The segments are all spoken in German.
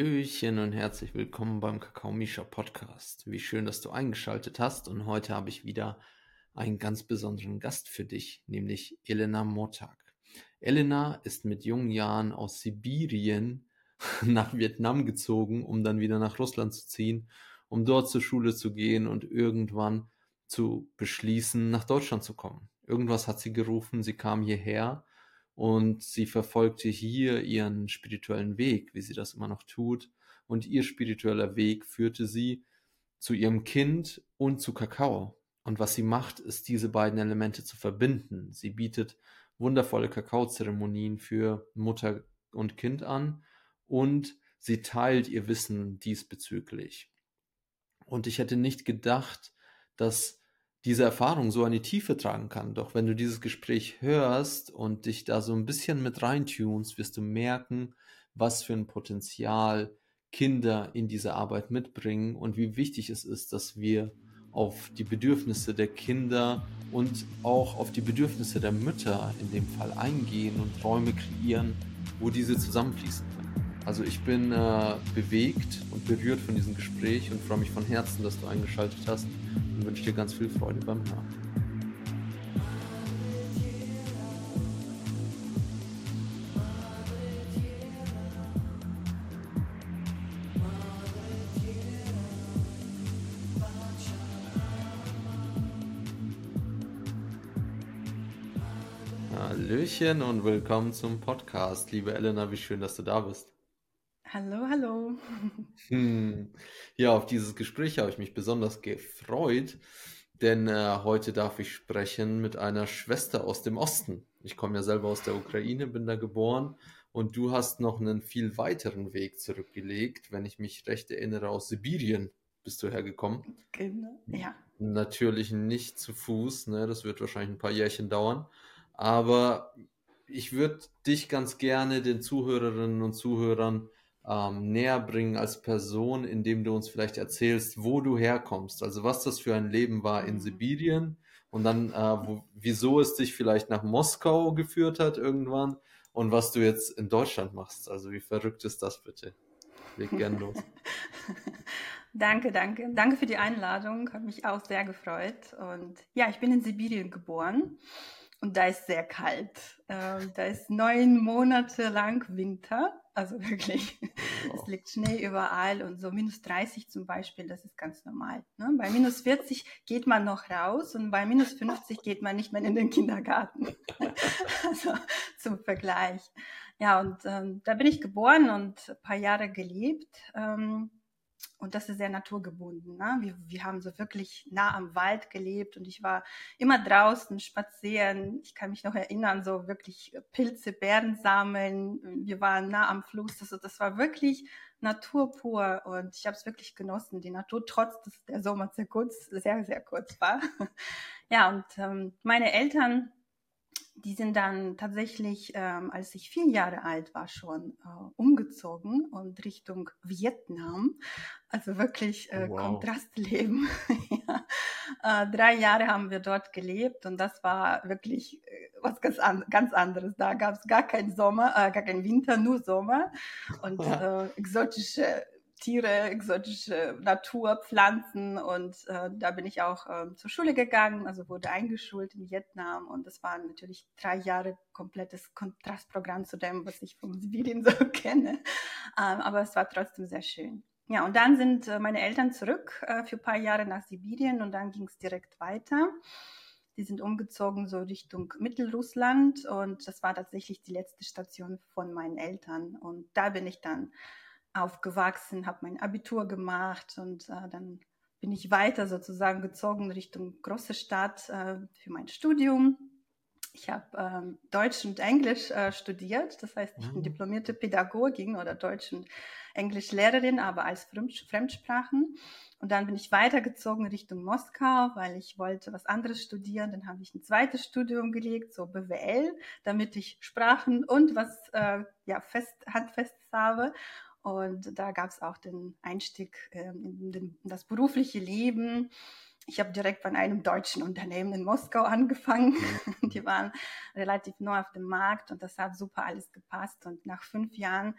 Hallöchen und herzlich willkommen beim Kakao Misha Podcast. Wie schön, dass du eingeschaltet hast und heute habe ich wieder einen ganz besonderen Gast für dich, nämlich Elena Motak. Elena ist mit jungen Jahren aus Sibirien nach Vietnam gezogen, um dann wieder nach Russland zu ziehen, um dort zur Schule zu gehen und irgendwann zu beschließen, nach Deutschland zu kommen. Irgendwas hat sie gerufen, sie kam hierher und sie verfolgte hier ihren spirituellen Weg, wie sie das immer noch tut. Und ihr spiritueller Weg führte sie zu ihrem Kind und zu Kakao. Und was sie macht, ist diese beiden Elemente zu verbinden. Sie bietet wundervolle Kakaozeremonien für Mutter und Kind an und sie teilt ihr Wissen diesbezüglich. Und ich hätte nicht gedacht, dass diese Erfahrung so eine Tiefe tragen kann. Doch wenn du dieses Gespräch hörst und dich da so ein bisschen mit reintunst, wirst du merken, was für ein Potenzial Kinder in diese Arbeit mitbringen und wie wichtig es ist, dass wir auf die Bedürfnisse der Kinder und auch auf die Bedürfnisse der Mütter in dem Fall eingehen und Räume kreieren, wo diese zusammenfließen. Also ich bin äh, bewegt und berührt von diesem Gespräch und freue mich von Herzen, dass du eingeschaltet hast und wünsche dir ganz viel Freude beim Hören. Hallöchen und willkommen zum Podcast. Liebe Elena, wie schön, dass du da bist. Hallo, hallo. Hm. Ja, auf dieses Gespräch habe ich mich besonders gefreut, denn äh, heute darf ich sprechen mit einer Schwester aus dem Osten. Ich komme ja selber aus der Ukraine, bin da geboren und du hast noch einen viel weiteren Weg zurückgelegt, wenn ich mich recht erinnere, aus Sibirien bist du hergekommen. Genau, ja. Natürlich nicht zu Fuß, ne? das wird wahrscheinlich ein paar Jährchen dauern, aber ich würde dich ganz gerne den Zuhörerinnen und Zuhörern ähm, näher bringen als Person, indem du uns vielleicht erzählst, wo du herkommst, also was das für ein Leben war in mhm. Sibirien und dann, äh, wo, wieso es dich vielleicht nach Moskau geführt hat irgendwann und was du jetzt in Deutschland machst. Also wie verrückt ist das bitte? Leg gern los. danke, danke. Danke für die Einladung. Hat mich auch sehr gefreut. Und ja, ich bin in Sibirien geboren. Und da ist sehr kalt. Ähm, da ist neun Monate lang Winter. Also wirklich, wow. es liegt Schnee überall und so minus 30 zum Beispiel, das ist ganz normal. Ne? Bei minus 40 geht man noch raus und bei minus 50 geht man nicht mehr in den Kindergarten. also zum Vergleich. Ja, und ähm, da bin ich geboren und ein paar Jahre gelebt. Ähm, und das ist sehr naturgebunden. Ne? Wir, wir haben so wirklich nah am Wald gelebt und ich war immer draußen spazieren. Ich kann mich noch erinnern, so wirklich Pilze, Beeren sammeln. Wir waren nah am Fluss. Also das war wirklich Natur pur und ich habe es wirklich genossen, die Natur, trotz dass der Sommer sehr kurz, sehr, sehr kurz war. ja, und ähm, meine Eltern die sind dann tatsächlich, ähm, als ich vier Jahre alt war, schon äh, umgezogen und Richtung Vietnam. Also wirklich äh, wow. Kontrastleben. ja. äh, drei Jahre haben wir dort gelebt und das war wirklich äh, was ganz, an, ganz anderes. Da gab es gar keinen Sommer, äh, gar keinen Winter, nur Sommer und äh, exotische Tiere, exotische Natur, Pflanzen und äh, da bin ich auch äh, zur Schule gegangen, also wurde eingeschult in Vietnam und das waren natürlich drei Jahre komplettes Kontrastprogramm zu dem, was ich vom Sibirien so kenne, ähm, aber es war trotzdem sehr schön. Ja, und dann sind äh, meine Eltern zurück äh, für ein paar Jahre nach Sibirien und dann ging es direkt weiter. Die sind umgezogen so Richtung Mittelrussland und das war tatsächlich die letzte Station von meinen Eltern und da bin ich dann aufgewachsen, habe mein Abitur gemacht und äh, dann bin ich weiter sozusagen gezogen Richtung große Stadt äh, für mein Studium. Ich habe ähm, Deutsch und Englisch äh, studiert, das heißt, ich bin mhm. diplomierte Pädagogin oder Deutsch- und Englischlehrerin, aber als Fremdsprachen. Und dann bin ich weitergezogen Richtung Moskau, weil ich wollte was anderes studieren. Dann habe ich ein zweites Studium gelegt, so BWL, damit ich Sprachen und was äh, ja fest handfestes habe. Und da gab es auch den Einstieg ähm, in, den, in, das berufliche Leben. Ich habe direkt bei einem deutschen Unternehmen in Moskau angefangen. Mhm. Die waren relativ neu auf dem Markt und das hat super alles gepasst. Und nach fünf Jahren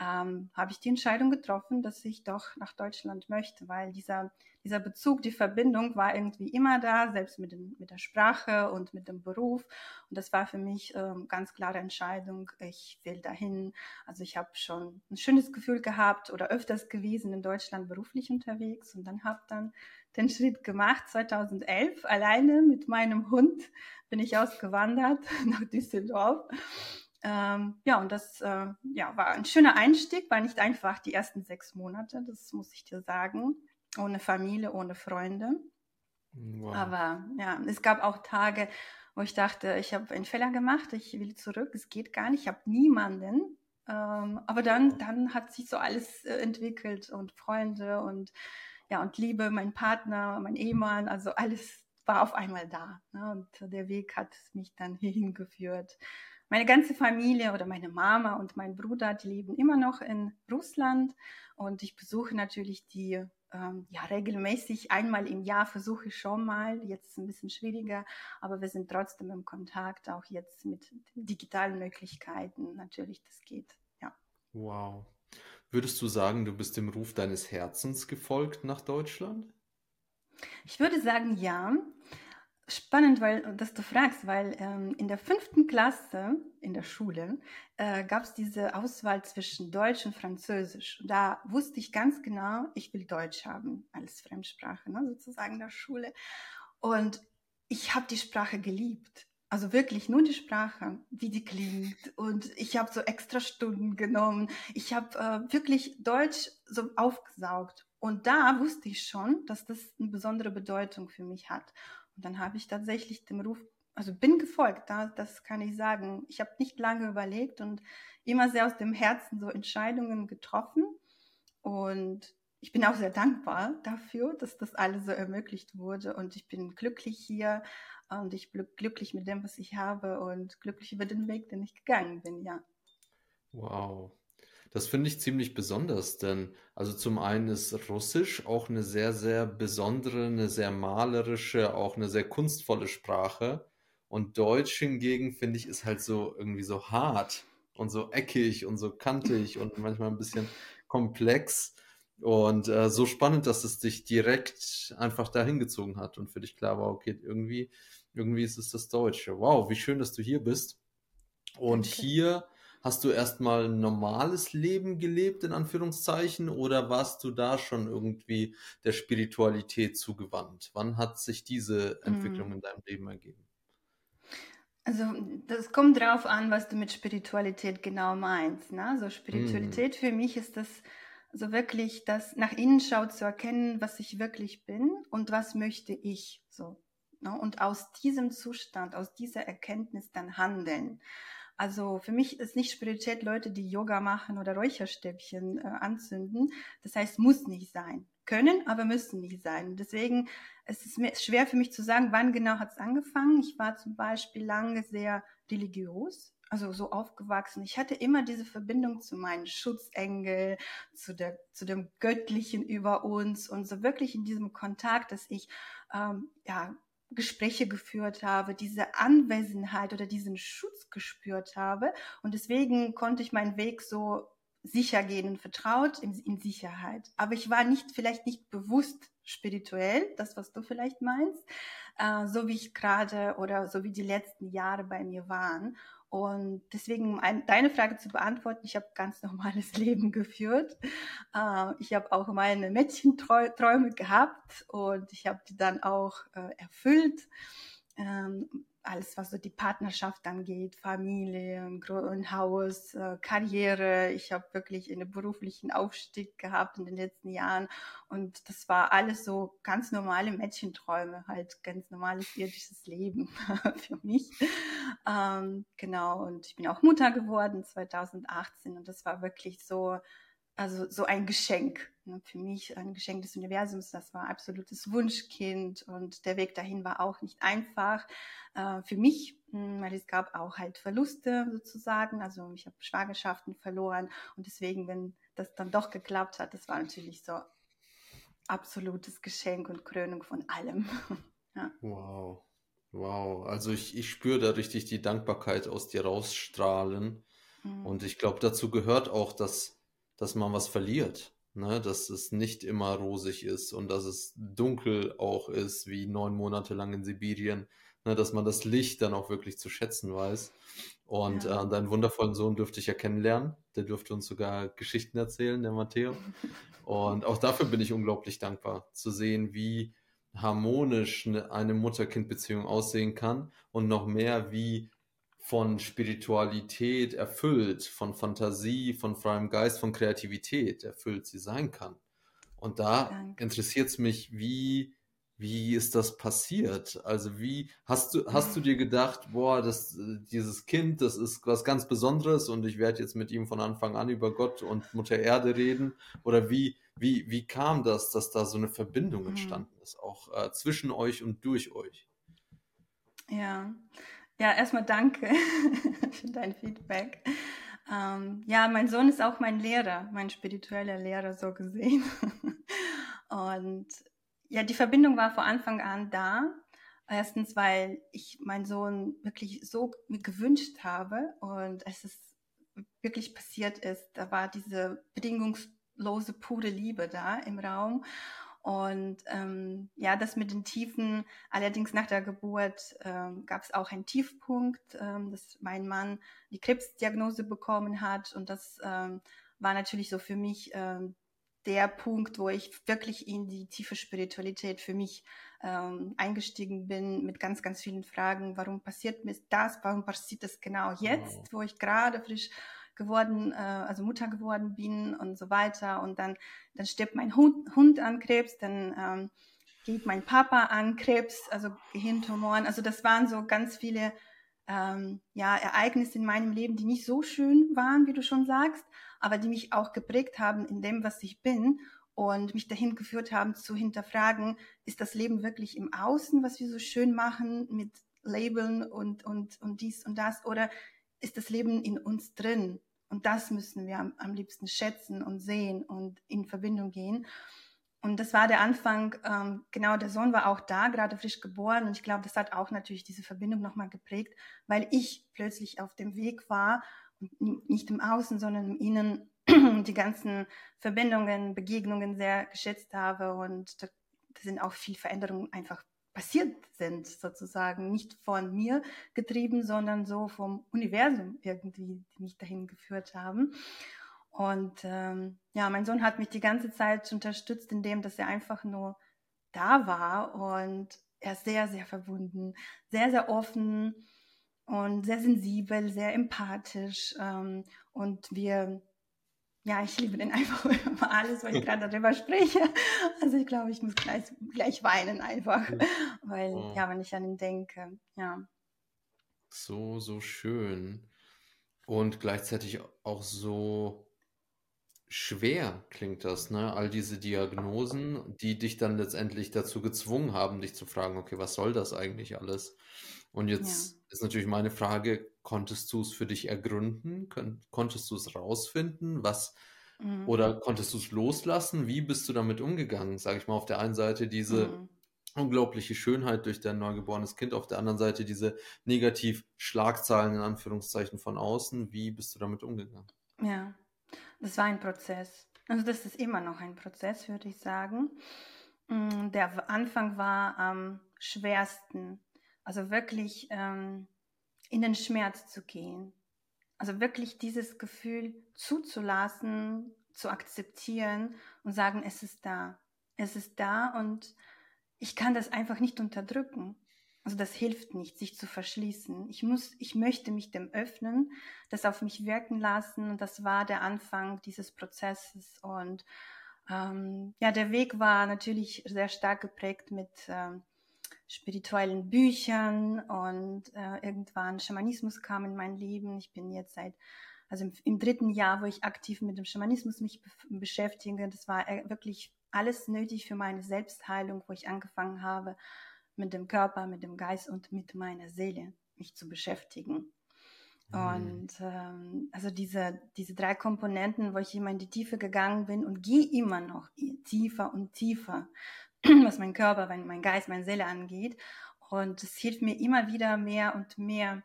ähm, habe ich die Entscheidung getroffen, dass ich doch nach Deutschland möchte, weil dieser, dieser Bezug, die Verbindung war irgendwie immer da, selbst mit, dem, mit der Sprache und mit dem Beruf. Und das war für mich ähm, ganz klare Entscheidung, ich will dahin. Also ich habe schon ein schönes Gefühl gehabt oder öfters gewesen in Deutschland beruflich unterwegs und dann habe dann den Schritt gemacht. 2011 alleine mit meinem Hund bin ich ausgewandert nach Düsseldorf ähm, ja, und das äh, ja, war ein schöner Einstieg, war nicht einfach die ersten sechs Monate, das muss ich dir sagen, ohne Familie, ohne Freunde. Wow. Aber ja, es gab auch Tage, wo ich dachte, ich habe einen Fehler gemacht, ich will zurück, es geht gar nicht, ich habe niemanden. Ähm, aber dann, dann hat sich so alles äh, entwickelt und Freunde und ja, und Liebe, mein Partner, mein Ehemann, also alles war auf einmal da. Ne? Und der Weg hat mich dann hierhin geführt. Meine ganze Familie oder meine Mama und mein Bruder, die leben immer noch in Russland und ich besuche natürlich die ähm, ja regelmäßig einmal im Jahr versuche ich schon mal. Jetzt ist es ein bisschen schwieriger, aber wir sind trotzdem im Kontakt, auch jetzt mit digitalen Möglichkeiten. Natürlich, das geht. Ja. Wow. Würdest du sagen, du bist dem Ruf deines Herzens gefolgt nach Deutschland? Ich würde sagen, ja. Spannend, weil dass du fragst, weil ähm, in der fünften Klasse in der Schule äh, gab es diese Auswahl zwischen Deutsch und Französisch. Da wusste ich ganz genau, ich will Deutsch haben als Fremdsprache, ne, sozusagen in der Schule. Und ich habe die Sprache geliebt. Also wirklich nur die Sprache, wie die klingt. Und ich habe so extra Stunden genommen. Ich habe äh, wirklich Deutsch so aufgesaugt. Und da wusste ich schon, dass das eine besondere Bedeutung für mich hat. Und dann habe ich tatsächlich dem Ruf, also bin gefolgt, da, das kann ich sagen. Ich habe nicht lange überlegt und immer sehr aus dem Herzen so Entscheidungen getroffen. Und ich bin auch sehr dankbar dafür, dass das alles so ermöglicht wurde. Und ich bin glücklich hier und ich bin glücklich mit dem, was ich habe und glücklich über den Weg, den ich gegangen bin, ja. Wow. Das finde ich ziemlich besonders, denn also zum einen ist Russisch auch eine sehr, sehr besondere, eine sehr malerische, auch eine sehr kunstvolle Sprache. Und Deutsch hingegen, finde ich, ist halt so irgendwie so hart und so eckig und so kantig und manchmal ein bisschen komplex. Und äh, so spannend, dass es dich direkt einfach dahin gezogen hat und für dich klar war, okay, irgendwie, irgendwie ist es das Deutsche. Wow, wie schön, dass du hier bist. Und Danke. hier Hast du erstmal ein normales Leben gelebt, in Anführungszeichen, oder warst du da schon irgendwie der Spiritualität zugewandt? Wann hat sich diese Entwicklung mhm. in deinem Leben ergeben? Also das kommt drauf an, was du mit Spiritualität genau meinst. Ne? Also Spiritualität mm. für mich ist das so wirklich das nach innen schaut zu erkennen, was ich wirklich bin und was möchte ich so. Ne? Und aus diesem Zustand, aus dieser Erkenntnis dann handeln. Also für mich ist nicht Spiritualität Leute, die Yoga machen oder Räucherstäbchen äh, anzünden. Das heißt, muss nicht sein. Können, aber müssen nicht sein. Deswegen es ist es schwer für mich zu sagen, wann genau hat es angefangen. Ich war zum Beispiel lange sehr religiös, also so aufgewachsen. Ich hatte immer diese Verbindung zu meinen Schutzengel, zu, der, zu dem Göttlichen über uns und so wirklich in diesem Kontakt, dass ich ähm, ja Gespräche geführt habe, diese Anwesenheit oder diesen Schutz gespürt habe. Und deswegen konnte ich meinen Weg so sicher gehen und vertraut in, in Sicherheit. Aber ich war nicht, vielleicht nicht bewusst spirituell, das, was du vielleicht meinst, äh, so wie ich gerade oder so wie die letzten Jahre bei mir waren. Und deswegen, um deine Frage zu beantworten, ich habe ganz normales Leben geführt. Äh, ich habe auch meine Mädchenträume gehabt und ich habe die dann auch äh, erfüllt. Ähm, alles, was so die Partnerschaft angeht, Familie, ein Haus, äh, Karriere. Ich habe wirklich einen beruflichen Aufstieg gehabt in den letzten Jahren und das war alles so ganz normale Mädchenträume, halt ganz normales irdisches Leben für mich. Ähm, genau, und ich bin auch Mutter geworden 2018 und das war wirklich so also so ein Geschenk. Ne? Für mich ein Geschenk des Universums. Das war absolutes Wunschkind und der Weg dahin war auch nicht einfach äh, für mich, hm, weil es gab auch halt Verluste sozusagen. Also ich habe Schwangerschaften verloren und deswegen, wenn das dann doch geklappt hat, das war natürlich so absolutes Geschenk und Krönung von allem. ja. Wow. Wow, also ich, ich spüre da richtig die Dankbarkeit aus dir rausstrahlen. Mhm. Und ich glaube, dazu gehört auch, dass dass man was verliert. Ne, dass es nicht immer rosig ist und dass es dunkel auch ist, wie neun Monate lang in Sibirien, ne, dass man das Licht dann auch wirklich zu schätzen weiß. Und ja. äh, deinen wundervollen Sohn dürfte ich ja kennenlernen. Der dürfte uns sogar Geschichten erzählen, der Matteo. Und auch dafür bin ich unglaublich dankbar, zu sehen, wie harmonisch eine Mutter-Kind-Beziehung aussehen kann und noch mehr, wie von Spiritualität erfüllt, von Fantasie, von freiem Geist, von Kreativität erfüllt sie sein kann. Und da interessiert es mich, wie, wie ist das passiert? Also wie hast du, hast du dir gedacht, boah, das, dieses Kind, das ist was ganz Besonderes und ich werde jetzt mit ihm von Anfang an über Gott und Mutter Erde reden? Oder wie, wie, wie kam das, dass da so eine Verbindung mhm. entstanden ist, auch äh, zwischen euch und durch euch? Ja, ja, erstmal danke für dein Feedback. Ähm, ja, mein Sohn ist auch mein Lehrer, mein spiritueller Lehrer so gesehen. Und ja, die Verbindung war vor Anfang an da. Erstens, weil ich meinen Sohn wirklich so gewünscht habe und es ist wirklich passiert ist. Da war diese bedingungslose, pure Liebe da im Raum. Und ähm, ja, das mit den Tiefen, allerdings nach der Geburt ähm, gab es auch einen Tiefpunkt, ähm, dass mein Mann die Krebsdiagnose bekommen hat. Und das ähm, war natürlich so für mich ähm, der Punkt, wo ich wirklich in die tiefe Spiritualität für mich ähm, eingestiegen bin mit ganz, ganz vielen Fragen. Warum passiert mir das? Warum passiert das genau jetzt, wow. wo ich gerade frisch geworden, äh, also Mutter geworden bin und so weiter. Und dann, dann stirbt mein Hund, Hund an Krebs, dann ähm, geht mein Papa an Krebs, also Gehirntumoren. Also das waren so ganz viele ähm, ja, Ereignisse in meinem Leben, die nicht so schön waren, wie du schon sagst, aber die mich auch geprägt haben in dem, was ich bin und mich dahin geführt haben zu hinterfragen, ist das Leben wirklich im Außen, was wir so schön machen mit Labeln und, und, und dies und das oder ist das Leben in uns drin. Und das müssen wir am, am liebsten schätzen und sehen und in Verbindung gehen. Und das war der Anfang, ähm, genau, der Sohn war auch da, gerade frisch geboren. Und ich glaube, das hat auch natürlich diese Verbindung nochmal geprägt, weil ich plötzlich auf dem Weg war, nicht im Außen, sondern im Innen die ganzen Verbindungen, Begegnungen sehr geschätzt habe. Und da, da sind auch viel Veränderungen einfach passiert sind, sozusagen. Nicht von mir getrieben, sondern so vom Universum irgendwie, die mich dahin geführt haben. Und ähm, ja, mein Sohn hat mich die ganze Zeit unterstützt, indem dass er einfach nur da war und er ist sehr, sehr verbunden, sehr, sehr offen und sehr sensibel, sehr empathisch. Ähm, und wir ja, ich liebe den einfach über alles, was ich gerade darüber spreche. Also ich glaube, ich muss gleich, gleich weinen einfach, weil, oh. ja, wenn ich an ihn denke, ja. So, so schön. Und gleichzeitig auch so schwer klingt das, ne? All diese Diagnosen, die dich dann letztendlich dazu gezwungen haben, dich zu fragen, okay, was soll das eigentlich alles? Und jetzt ja. ist natürlich meine Frage, konntest du es für dich ergründen? konntest du es rausfinden? Was mhm. oder konntest du es loslassen? Wie bist du damit umgegangen? Sage ich mal, auf der einen Seite diese mhm. unglaubliche Schönheit durch dein neugeborenes Kind, auf der anderen Seite diese negativ Schlagzeilen in Anführungszeichen von außen. Wie bist du damit umgegangen? Ja, das war ein Prozess. Also das ist immer noch ein Prozess, würde ich sagen. Mm, der Anfang war am schwersten also wirklich ähm, in den Schmerz zu gehen. Also wirklich dieses Gefühl zuzulassen, zu akzeptieren und sagen, es ist da. Es ist da und ich kann das einfach nicht unterdrücken. Also das hilft nicht, sich zu verschließen. Ich muss, ich möchte mich dem öffnen, das auf mich wirken lassen. Und das war der Anfang dieses Prozesses. Und ähm, ja, der Weg war natürlich sehr stark geprägt mit ähm, spirituellen Büchern und äh, irgendwann Schamanismus kam in mein Leben. Ich bin jetzt seit, also im, im dritten Jahr, wo ich aktiv mit dem Schamanismus mich be beschäftige. Das war äh, wirklich alles nötig für meine Selbstheilung, wo ich angefangen habe, mit dem Körper, mit dem Geist und mit meiner Seele mich zu beschäftigen. Mhm. Und ähm, also diese, diese drei Komponenten, wo ich immer in die Tiefe gegangen bin und gehe immer noch tiefer und tiefer. was mein Körper, mein Geist, meine Seele angeht. Und es hilft mir immer wieder mehr und mehr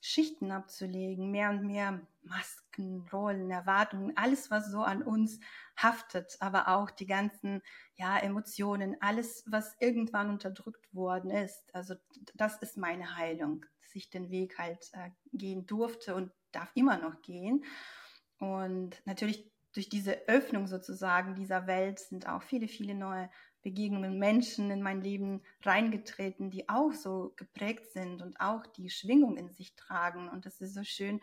Schichten abzulegen, mehr und mehr Masken, Rollen, Erwartungen, alles, was so an uns haftet, aber auch die ganzen ja, Emotionen, alles, was irgendwann unterdrückt worden ist. Also das ist meine Heilung, dass ich den Weg halt äh, gehen durfte und darf immer noch gehen. Und natürlich durch diese Öffnung sozusagen dieser Welt sind auch viele, viele neue Begegnungen, Menschen in mein Leben reingetreten, die auch so geprägt sind und auch die Schwingung in sich tragen. Und das ist so schön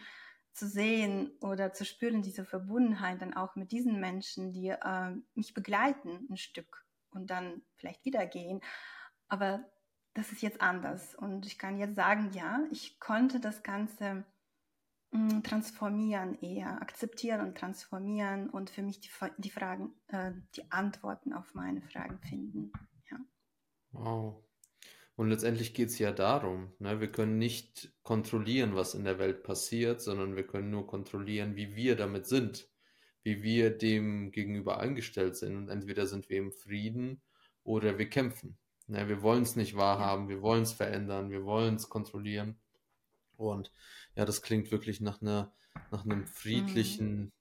zu sehen oder zu spüren, diese Verbundenheit dann auch mit diesen Menschen, die äh, mich begleiten ein Stück und dann vielleicht wieder gehen. Aber das ist jetzt anders. Und ich kann jetzt sagen, ja, ich konnte das Ganze transformieren eher, akzeptieren und transformieren und für mich die, die Fragen, äh, die Antworten auf meine Fragen finden. Ja. Wow. Und letztendlich geht es ja darum, ne? wir können nicht kontrollieren, was in der Welt passiert, sondern wir können nur kontrollieren, wie wir damit sind, wie wir dem gegenüber eingestellt sind. Und entweder sind wir im Frieden oder wir kämpfen. Ne? Wir wollen es nicht wahrhaben, wir wollen es verändern, wir wollen es kontrollieren. Und ja, das klingt wirklich nach einer, nach einem friedlichen, mhm.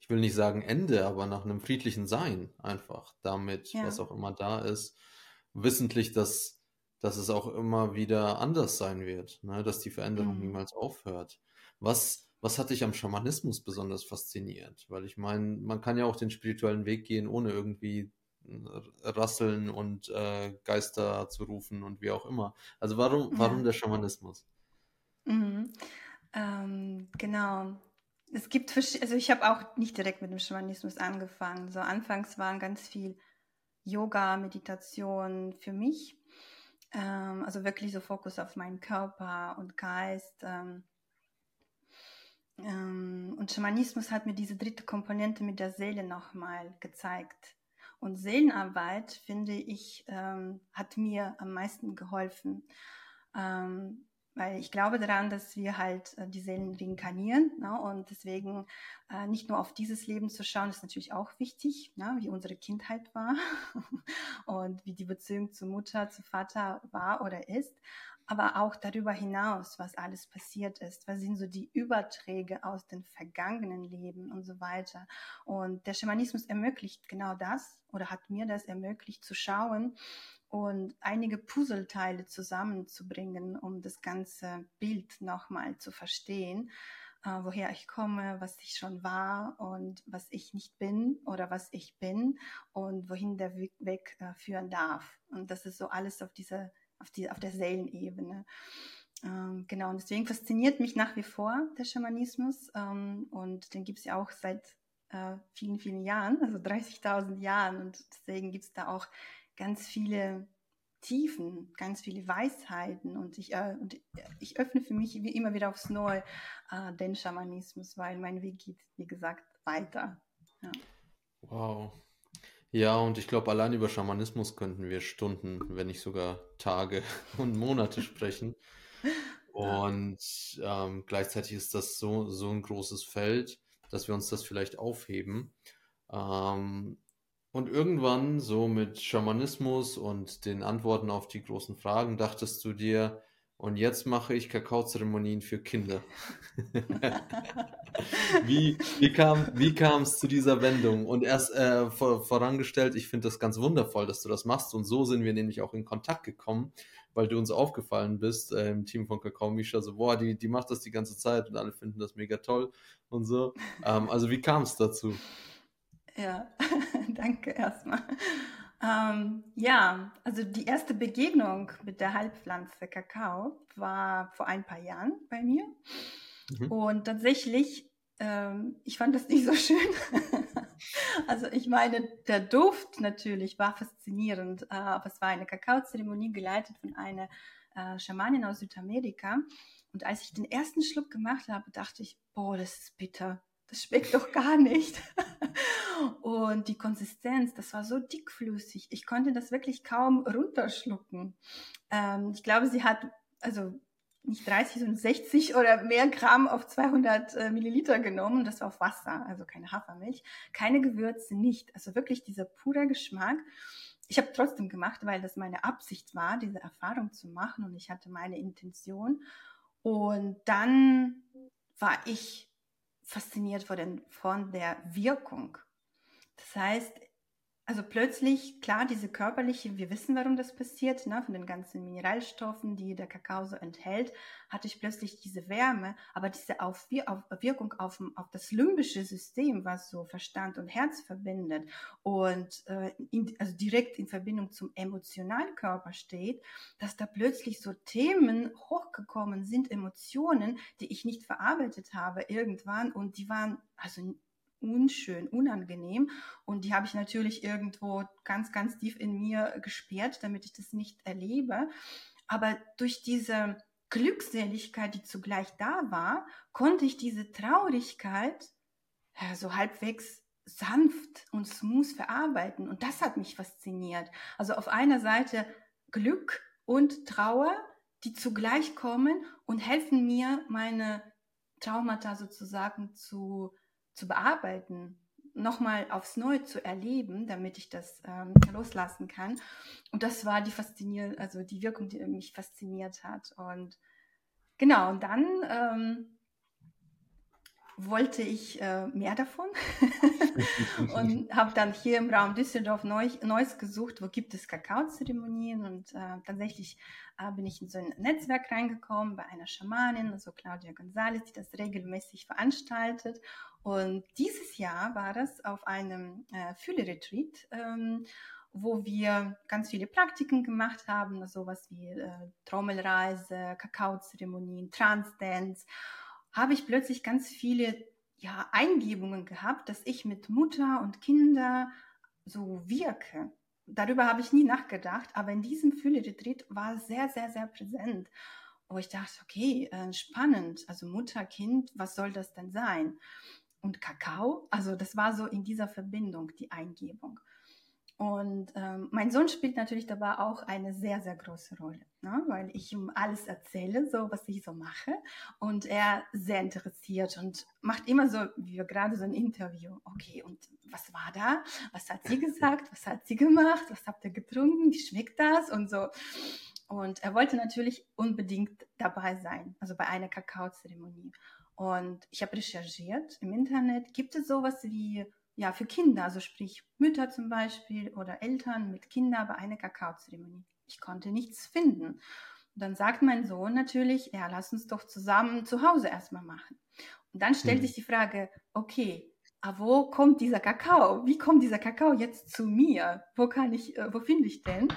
ich will nicht sagen Ende, aber nach einem friedlichen Sein einfach damit, ja. was auch immer da ist. Wissentlich, dass, dass es auch immer wieder anders sein wird, ne? dass die Veränderung mhm. niemals aufhört. Was, was hat dich am Schamanismus besonders fasziniert? Weil ich meine, man kann ja auch den spirituellen Weg gehen, ohne irgendwie rasseln und äh, Geister zu rufen und wie auch immer. Also warum, warum der Schamanismus? Mhm. Ähm, genau. Es gibt, also ich habe auch nicht direkt mit dem Schamanismus angefangen. So anfangs waren ganz viel Yoga, Meditation für mich. Ähm, also wirklich so Fokus auf meinen Körper und Geist. Ähm, ähm, und Schamanismus hat mir diese dritte Komponente mit der Seele nochmal gezeigt. Und Seelenarbeit, finde ich, ähm, hat mir am meisten geholfen. Ähm, weil ich glaube daran, dass wir halt äh, die Seelen reinkarnieren ne? und deswegen äh, nicht nur auf dieses Leben zu schauen, ist natürlich auch wichtig, ne? wie unsere Kindheit war und wie die Beziehung zu Mutter, zu Vater war oder ist, aber auch darüber hinaus, was alles passiert ist, was sind so die Überträge aus den vergangenen Leben und so weiter. Und der Schamanismus ermöglicht genau das oder hat mir das ermöglicht zu schauen, und einige Puzzleteile zusammenzubringen, um das ganze Bild nochmal zu verstehen, äh, woher ich komme, was ich schon war und was ich nicht bin oder was ich bin und wohin der Weg äh, führen darf. Und das ist so alles auf dieser, auf, die, auf der Seelenebene. Ähm, genau, und deswegen fasziniert mich nach wie vor der Schamanismus ähm, und den gibt es ja auch seit äh, vielen, vielen Jahren, also 30.000 Jahren und deswegen gibt es da auch ganz viele Tiefen, ganz viele Weisheiten und ich, äh, und ich öffne für mich wie immer wieder aufs Neue äh, den Schamanismus, weil mein Weg geht, wie gesagt, weiter. Ja. Wow. Ja, und ich glaube, allein über Schamanismus könnten wir Stunden, wenn nicht sogar Tage und Monate sprechen. Und ähm, gleichzeitig ist das so, so ein großes Feld, dass wir uns das vielleicht aufheben. Ähm, und irgendwann, so mit Schamanismus und den Antworten auf die großen Fragen, dachtest du dir, und jetzt mache ich Kakaozeremonien für Kinder. wie wie kam wie es zu dieser Wendung? Und erst äh, vor, vorangestellt, ich finde das ganz wundervoll, dass du das machst. Und so sind wir nämlich auch in Kontakt gekommen, weil du uns aufgefallen bist äh, im Team von Kakao Misha. So, boah, die, die macht das die ganze Zeit und alle finden das mega toll und so. Ähm, also wie kam es dazu? Ja, danke erstmal. Ähm, ja, also die erste Begegnung mit der Halbpflanze Kakao war vor ein paar Jahren bei mir. Mhm. Und tatsächlich, ähm, ich fand das nicht so schön. also ich meine, der Duft natürlich war faszinierend, äh, aber es war eine Kakaozeremonie geleitet von einer äh, Schamanin aus Südamerika. Und als ich den ersten Schluck gemacht habe, dachte ich, boah, das ist bitter das schmeckt doch gar nicht. Und die Konsistenz, das war so dickflüssig. Ich konnte das wirklich kaum runterschlucken. Ähm, ich glaube, sie hat also nicht 30, sondern 60 oder mehr Gramm auf 200 äh, Milliliter genommen. Das war auf Wasser, also keine Hafermilch. Keine Gewürze, nicht. Also wirklich dieser pure Geschmack. Ich habe trotzdem gemacht, weil das meine Absicht war, diese Erfahrung zu machen und ich hatte meine Intention. Und dann war ich fasziniert von, den, von der Wirkung. Das heißt, also plötzlich, klar, diese körperliche, wir wissen, warum das passiert, ne, von den ganzen Mineralstoffen, die der Kakao so enthält, hatte ich plötzlich diese Wärme, aber diese auf, auf, Wirkung auf, auf das limbische System, was so Verstand und Herz verbindet und äh, in, also direkt in Verbindung zum emotionalen Körper steht, dass da plötzlich so Themen hochgekommen sind, Emotionen, die ich nicht verarbeitet habe irgendwann und die waren also unschön, unangenehm. Und die habe ich natürlich irgendwo ganz, ganz tief in mir gesperrt, damit ich das nicht erlebe. Aber durch diese Glückseligkeit, die zugleich da war, konnte ich diese Traurigkeit ja, so halbwegs sanft und smooth verarbeiten. Und das hat mich fasziniert. Also auf einer Seite Glück und Trauer, die zugleich kommen und helfen mir, meine Traumata sozusagen zu zu bearbeiten, nochmal aufs Neue zu erleben, damit ich das ähm, loslassen kann. Und das war die faszinierende, also die Wirkung, die mich fasziniert hat. Und genau, und dann ähm, wollte ich äh, mehr davon und habe dann hier im Raum Düsseldorf neu, Neues gesucht, wo gibt es Kakaozeremonien und äh, tatsächlich äh, bin ich in so ein Netzwerk reingekommen bei einer Schamanin, also Claudia González, die das regelmäßig veranstaltet und dieses Jahr war das auf einem äh, Fühle-Retreat, ähm, wo wir ganz viele Praktiken gemacht haben, sowas wie äh, Trommelreise, Kakaozeremonien, Trance-Dance, habe ich plötzlich ganz viele ja, Eingebungen gehabt, dass ich mit Mutter und Kinder so wirke. Darüber habe ich nie nachgedacht, aber in diesem Fühle-Retreat war sehr, sehr, sehr präsent. Wo ich dachte, okay, äh, spannend, also Mutter, Kind, was soll das denn sein? Und Kakao. Also das war so in dieser Verbindung die Eingebung. Und ähm, mein Sohn spielt natürlich dabei auch eine sehr, sehr große Rolle, ne? weil ich ihm alles erzähle, so was ich so mache. Und er sehr interessiert und macht immer so, wie wir gerade so ein Interview. Okay, und was war da? Was hat sie gesagt? Was hat sie gemacht? Was habt ihr getrunken? Wie schmeckt das? Und so. Und er wollte natürlich unbedingt dabei sein, also bei einer Kakaozeremonie. Und ich habe recherchiert im Internet, gibt es sowas wie, ja, für Kinder, also sprich Mütter zum Beispiel oder Eltern mit Kindern bei einer Kakaozeremonie. Ich konnte nichts finden. Und dann sagt mein Sohn natürlich, ja, lass uns doch zusammen zu Hause erstmal machen. Und dann stellt mhm. sich die Frage, okay, aber wo kommt dieser Kakao? Wie kommt dieser Kakao jetzt zu mir? Wo kann ich, äh, wo finde ich den?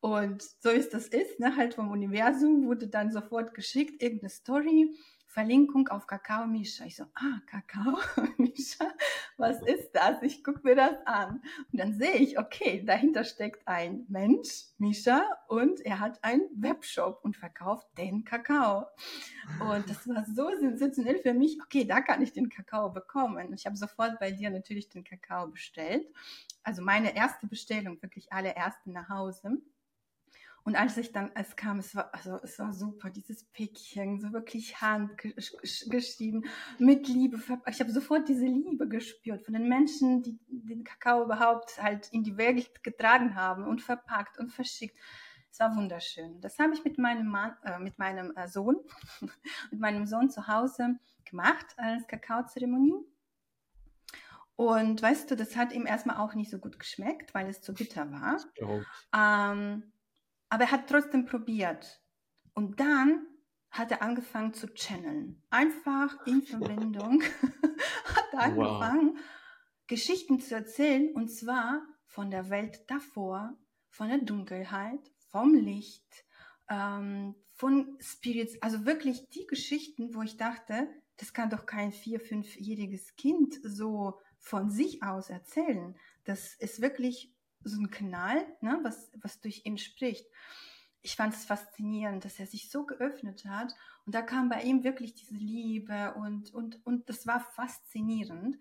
Und so ist das ist, ne, halt vom Universum wurde dann sofort geschickt, irgendeine Story Verlinkung auf Kakao Misha. Ich so, ah, Kakao Misha, was ist das? Ich gucke mir das an. Und dann sehe ich, okay, dahinter steckt ein Mensch, Misha, und er hat einen Webshop und verkauft den Kakao. Und das war so sensationell für mich. Okay, da kann ich den Kakao bekommen. Und ich habe sofort bei dir natürlich den Kakao bestellt. Also meine erste Bestellung, wirklich allererste nach Hause. Und als ich dann, es kam, es war, also es war super, dieses Päckchen, so wirklich handgeschrieben, mit Liebe. Ich habe sofort diese Liebe gespürt von den Menschen, die den Kakao überhaupt halt in die Welt getragen haben und verpackt und verschickt. Es war wunderschön. Das habe ich mit meinem Mann, äh, mit meinem äh, Sohn, mit meinem Sohn zu Hause gemacht als Kakaozeremonie. Und weißt du, das hat ihm erstmal auch nicht so gut geschmeckt, weil es zu bitter war. Ähm, aber er hat trotzdem probiert. Und dann hat er angefangen zu channeln. Einfach in Verbindung hat er angefangen, wow. Geschichten zu erzählen. Und zwar von der Welt davor, von der Dunkelheit, vom Licht, ähm, von Spirits. Also wirklich die Geschichten, wo ich dachte, das kann doch kein vier-, fünfjähriges Kind so von sich aus erzählen. Das ist wirklich so ein Kanal, ne, was, was durch ihn spricht. Ich fand es faszinierend, dass er sich so geöffnet hat und da kam bei ihm wirklich diese Liebe und, und, und das war faszinierend.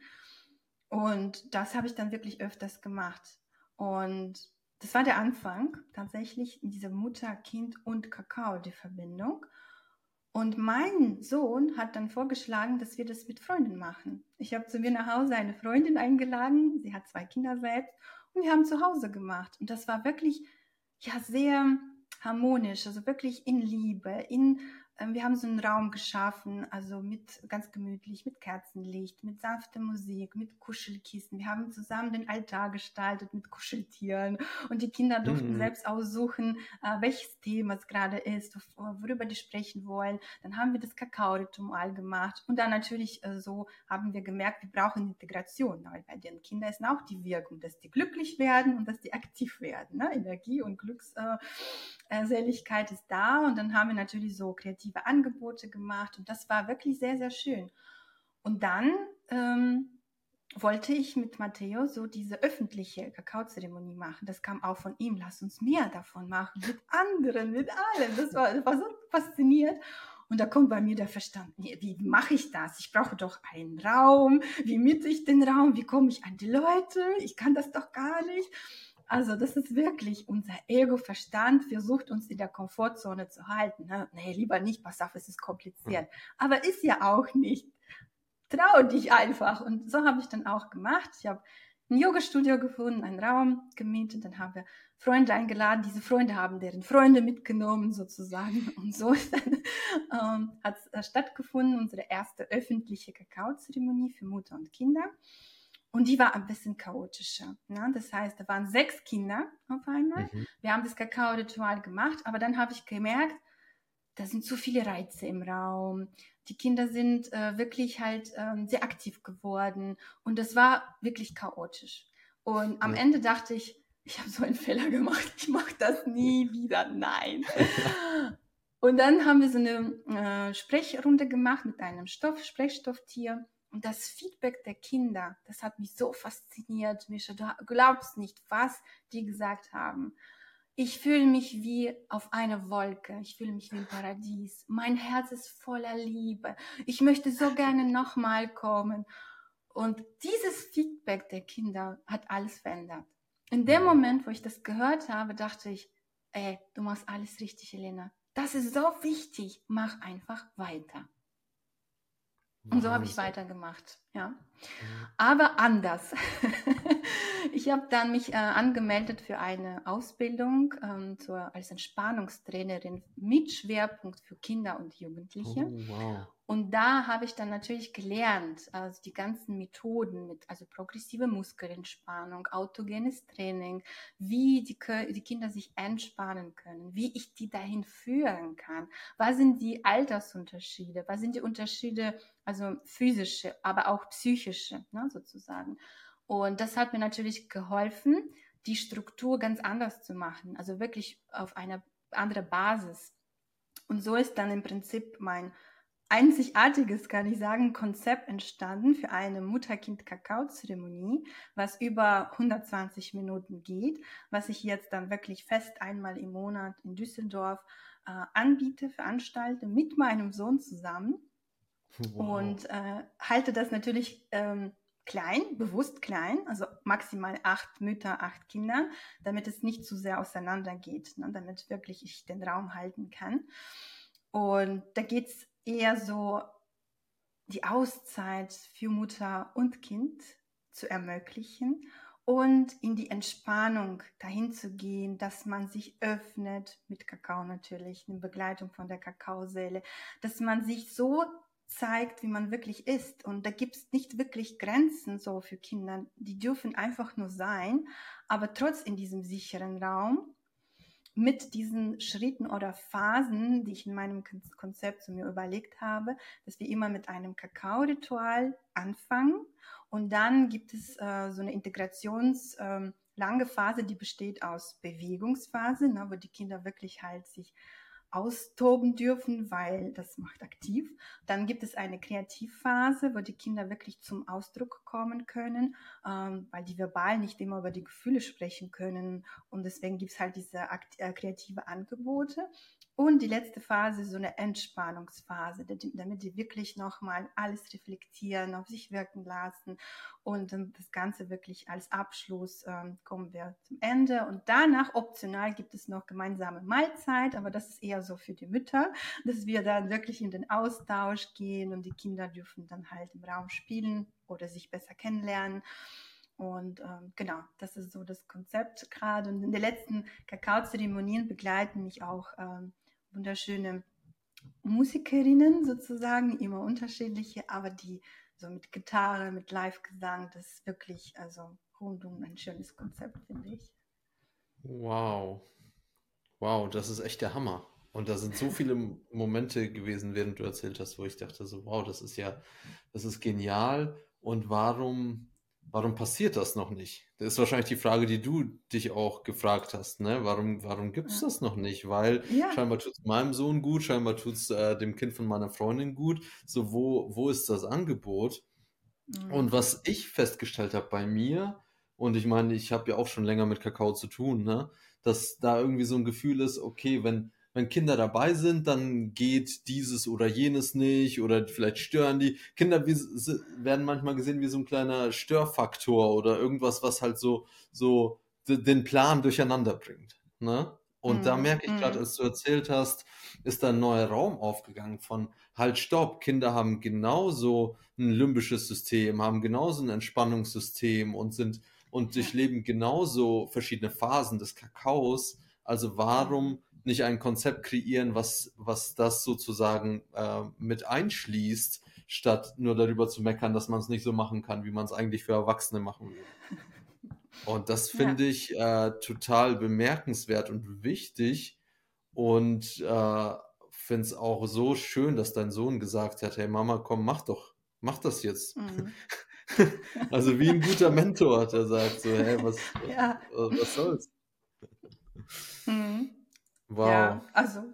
Und das habe ich dann wirklich öfters gemacht. Und das war der Anfang tatsächlich in dieser Mutter, Kind und Kakao, die Verbindung. Und mein Sohn hat dann vorgeschlagen, dass wir das mit Freunden machen. Ich habe zu mir nach Hause eine Freundin eingeladen, sie hat zwei Kinder selbst wir haben zu Hause gemacht. Und das war wirklich, ja, sehr harmonisch, also wirklich in Liebe, in wir haben so einen Raum geschaffen, also mit ganz gemütlich, mit Kerzenlicht, mit sanfter Musik, mit Kuschelkissen. Wir haben zusammen den Altar gestaltet mit Kuscheltieren und die Kinder durften mhm. selbst aussuchen, äh, welches Thema es gerade ist, worüber die sprechen wollen. Dann haben wir das Kakao-Ritual gemacht und dann natürlich äh, so haben wir gemerkt, wir brauchen Integration, weil bei den Kindern ist auch die Wirkung, dass die glücklich werden und dass die aktiv werden. Ne? Energie und Glückseligkeit äh, ist da und dann haben wir natürlich so kreativ kreative Angebote gemacht und das war wirklich sehr, sehr schön. Und dann ähm, wollte ich mit Matteo so diese öffentliche Kakaozeremonie machen. Das kam auch von ihm. Lass uns mehr davon machen, mit anderen, mit allen. Das war, war so fasziniert. Und da kommt bei mir der Verstand, wie mache ich das? Ich brauche doch einen Raum. Wie miete ich den Raum? Wie komme ich an die Leute? Ich kann das doch gar nicht. Also das ist wirklich unser Ego-Verstand versucht uns in der Komfortzone zu halten. Ne? Nee, lieber nicht, pass auf, es ist kompliziert. Aber ist ja auch nicht. Trau dich einfach. Und so habe ich dann auch gemacht. Ich habe ein Yoga-Studio gefunden, einen Raum gemietet, dann haben wir Freunde eingeladen. Diese Freunde haben deren Freunde mitgenommen sozusagen. Und so ähm, hat es äh, stattgefunden, unsere erste öffentliche Kakaozeremonie für Mutter und Kinder. Und die war ein bisschen chaotischer. Ne? Das heißt, da waren sechs Kinder auf einmal. Mhm. Wir haben das Kakao-Ritual gemacht, aber dann habe ich gemerkt, da sind zu viele Reize im Raum. Die Kinder sind äh, wirklich halt ähm, sehr aktiv geworden und das war wirklich chaotisch. Und am ja. Ende dachte ich, ich habe so einen Fehler gemacht, ich mache das nie wieder, nein. und dann haben wir so eine äh, Sprechrunde gemacht mit einem Stoff, Sprechstofftier. Und das Feedback der Kinder, das hat mich so fasziniert, Mischa. Du glaubst nicht, was die gesagt haben. Ich fühle mich wie auf einer Wolke. Ich fühle mich wie im Paradies. Mein Herz ist voller Liebe. Ich möchte so gerne nochmal kommen. Und dieses Feedback der Kinder hat alles verändert. In dem Moment, wo ich das gehört habe, dachte ich, ey, du machst alles richtig, Elena. Das ist so wichtig. Mach einfach weiter. Und so habe ich weitergemacht, ja. Mhm. Aber anders. ich habe dann mich äh, angemeldet für eine Ausbildung ähm, zur, als Entspannungstrainerin mit Schwerpunkt für Kinder und Jugendliche. Oh, wow. Und da habe ich dann natürlich gelernt, also die ganzen Methoden mit, also progressive Muskelentspannung, autogenes Training, wie die, die Kinder sich entspannen können, wie ich die dahin führen kann. Was sind die Altersunterschiede? Was sind die Unterschiede, also physische, aber auch psychische, ne, sozusagen. Und das hat mir natürlich geholfen, die Struktur ganz anders zu machen, also wirklich auf einer anderen Basis. Und so ist dann im Prinzip mein einzigartiges, kann ich sagen, Konzept entstanden für eine Mutter-Kind-Kakao-Zeremonie, was über 120 Minuten geht, was ich jetzt dann wirklich fest einmal im Monat in Düsseldorf äh, anbiete, veranstalte mit meinem Sohn zusammen wow. und äh, halte das natürlich ähm, klein, bewusst klein, also maximal acht Mütter, acht Kinder, damit es nicht zu sehr auseinander geht, ne, damit wirklich ich den Raum halten kann. Und da geht es eher so die Auszeit für Mutter und Kind zu ermöglichen und in die Entspannung dahin zu gehen, dass man sich öffnet mit Kakao natürlich, in Begleitung von der Kakaoseele, dass man sich so zeigt, wie man wirklich ist. Und da gibt es nicht wirklich Grenzen so für Kinder. Die dürfen einfach nur sein, aber trotz in diesem sicheren Raum mit diesen Schritten oder Phasen, die ich in meinem Konzept zu mir überlegt habe, dass wir immer mit einem Kakao-Ritual anfangen und dann gibt es äh, so eine Integrations- ähm, Phase, die besteht aus Bewegungsphase, ne, wo die Kinder wirklich halt sich austoben dürfen, weil das macht aktiv. Dann gibt es eine Kreativphase, wo die Kinder wirklich zum Ausdruck kommen können, ähm, weil die verbal nicht immer über die Gefühle sprechen können. Und deswegen gibt es halt diese äh, kreative Angebote. Und die letzte Phase, so eine Entspannungsphase, damit die wirklich nochmal alles reflektieren, auf sich wirken lassen und das Ganze wirklich als Abschluss ähm, kommen wir zum Ende. Und danach optional gibt es noch gemeinsame Mahlzeit, aber das ist eher so für die Mütter, dass wir dann wirklich in den Austausch gehen und die Kinder dürfen dann halt im Raum spielen oder sich besser kennenlernen. Und ähm, genau, das ist so das Konzept gerade. Und in den letzten Kakaozeremonien begleiten mich auch ähm, wunderschöne Musikerinnen sozusagen, immer unterschiedliche, aber die so mit Gitarre, mit Live-Gesang, das ist wirklich, also rundum ein schönes Konzept, finde ich. Wow. Wow, das ist echt der Hammer. Und da sind so viele Momente gewesen, während du erzählt hast, wo ich dachte so, wow, das ist ja, das ist genial. Und warum, warum passiert das noch nicht? Das ist wahrscheinlich die Frage, die du dich auch gefragt hast, ne? Warum, warum gibt es das noch nicht? Weil Ja. scheinbar tut es meinem Sohn gut, scheinbar tut es äh, dem Kind von meiner Freundin gut. So, wo, wo ist das Angebot? Mhm. Und was ich festgestellt habe bei mir, und ich meine, ich habe ja auch schon länger mit Kakao zu tun, ne? Dass da irgendwie so ein Gefühl ist, okay, wenn, wenn Kinder dabei sind, dann geht dieses oder jenes nicht oder vielleicht stören die. Kinder wie, werden manchmal gesehen wie so ein kleiner Störfaktor oder irgendwas, was halt so, so den Plan durcheinander bringt, ne? Und da Mhm. merke ich gerade, Mhm. als du erzählt hast, ist da ein neuer Raum aufgegangen von halt, stopp, Kinder haben genauso ein limbisches System, haben genauso ein Entspannungssystem und sind und durchleben genauso verschiedene Phasen des Kakaos. Also warum nicht ein Konzept kreieren, was, was das sozusagen äh, mit einschließt, statt nur darüber zu meckern, dass man es nicht so machen kann, wie man es eigentlich für Erwachsene machen würde. Und das Ja. finde ich äh, total bemerkenswert und wichtig und äh, finde es auch so schön, dass dein Sohn gesagt hat, hey Mama, komm, mach doch, mach das jetzt. Mhm. Also wie ein guter Mentor hat er sagt, so, hey, was, Ja. was, was soll's? Mhm. Wow. Ja, also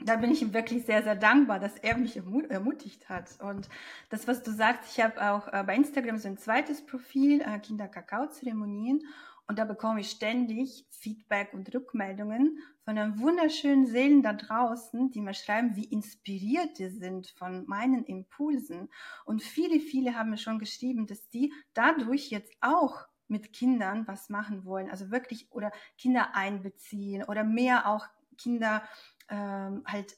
da bin ich ihm wirklich sehr, sehr dankbar, dass er mich ermu ermutigt hat. Und das, was du sagst, ich habe auch äh, bei Instagram so ein zweites Profil, äh, Kinder-Kakao-Zeremonien. Und da bekomme ich ständig Feedback und Rückmeldungen von den wunderschönen Seelen da draußen, die mir schreiben, wie inspiriert die sind von meinen Impulsen. Und viele, viele haben mir schon geschrieben, dass die dadurch jetzt auch mit Kindern was machen wollen. Also wirklich oder Kinder einbeziehen oder mehr auch Kinder ähm, halt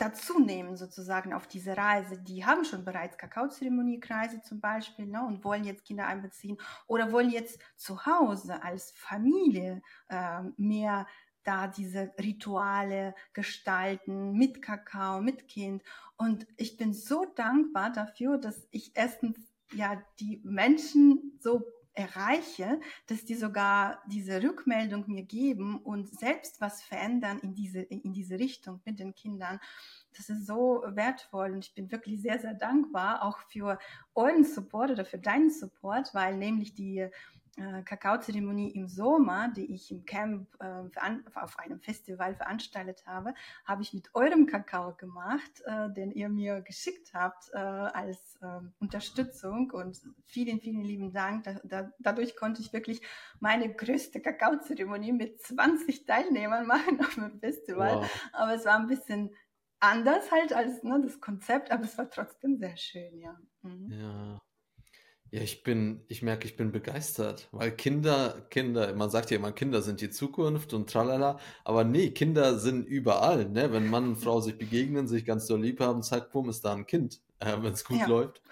dazu nehmen sozusagen auf diese Reise. Die haben schon bereits Kakaozeremoniekreise zum Beispiel ne, und wollen jetzt Kinder einbeziehen oder wollen jetzt zu Hause als Familie ähm, mehr da diese Rituale gestalten mit Kakao, mit Kind. Und ich bin so dankbar dafür, dass ich erstens ja die Menschen so erreiche, dass die sogar diese Rückmeldung mir geben und selbst was verändern in diese, in diese Richtung mit den Kindern. Das ist so wertvoll und ich bin wirklich sehr, sehr dankbar auch für euren Support oder für deinen Support, weil nämlich die äh, Kakaozeremonie im Sommer, die ich im Camp äh, auf einem Festival veranstaltet habe, habe ich mit eurem Kakao gemacht, äh, den ihr mir geschickt habt äh, als äh, Unterstützung und vielen, vielen lieben Dank. Da, da, dadurch konnte ich wirklich meine größte Kakaozeremonie mit 20 Teilnehmern machen auf dem Festival. Wow. Aber es war ein bisschen anders halt als ne, das Konzept, aber es war trotzdem sehr schön, ja. Mhm. Ja. Ja, ich bin, ich merke, ich bin begeistert, weil Kinder, Kinder, man sagt ja immer, Kinder sind die Zukunft und tralala, aber nee, Kinder sind überall, ne? Wenn Mann und Frau sich begegnen, sich ganz doll lieb haben, zack, bumm, ist da ein Kind, äh, wenn es gut Ja. läuft.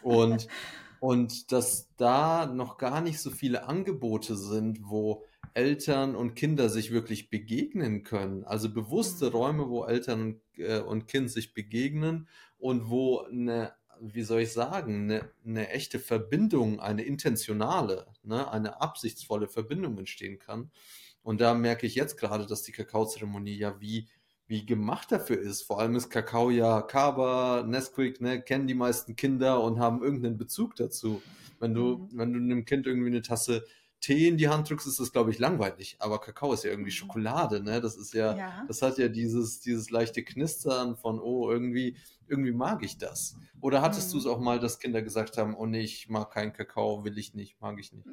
Und, und dass da noch gar nicht so viele Angebote sind, wo Eltern und Kinder sich wirklich begegnen können. Also bewusste Mhm. Räume, wo Eltern und, äh, und Kind sich begegnen und wo eine wie soll ich sagen, eine, eine echte Verbindung, eine intentionale, ne, eine absichtsvolle Verbindung entstehen kann. Und da merke ich jetzt gerade, dass die Kakaozeremonie ja wie, wie gemacht dafür ist. Vor allem ist Kakao ja Kaba, Nesquik, ne, kennen die meisten Kinder und haben irgendeinen Bezug dazu. Wenn du, Mhm. wenn du einem Kind irgendwie eine Tasse Tee in die Hand drückst, ist das, glaube ich, langweilig. Aber Kakao ist ja irgendwie Mhm. Schokolade, ne? Das ist ja, Ja. das hat ja dieses, dieses leichte Knistern von, oh, irgendwie, irgendwie mag ich das. Oder hattest du Mhm. es auch mal, dass Kinder gesagt haben, oh nee, ich mag keinen Kakao, will ich nicht, mag ich nicht?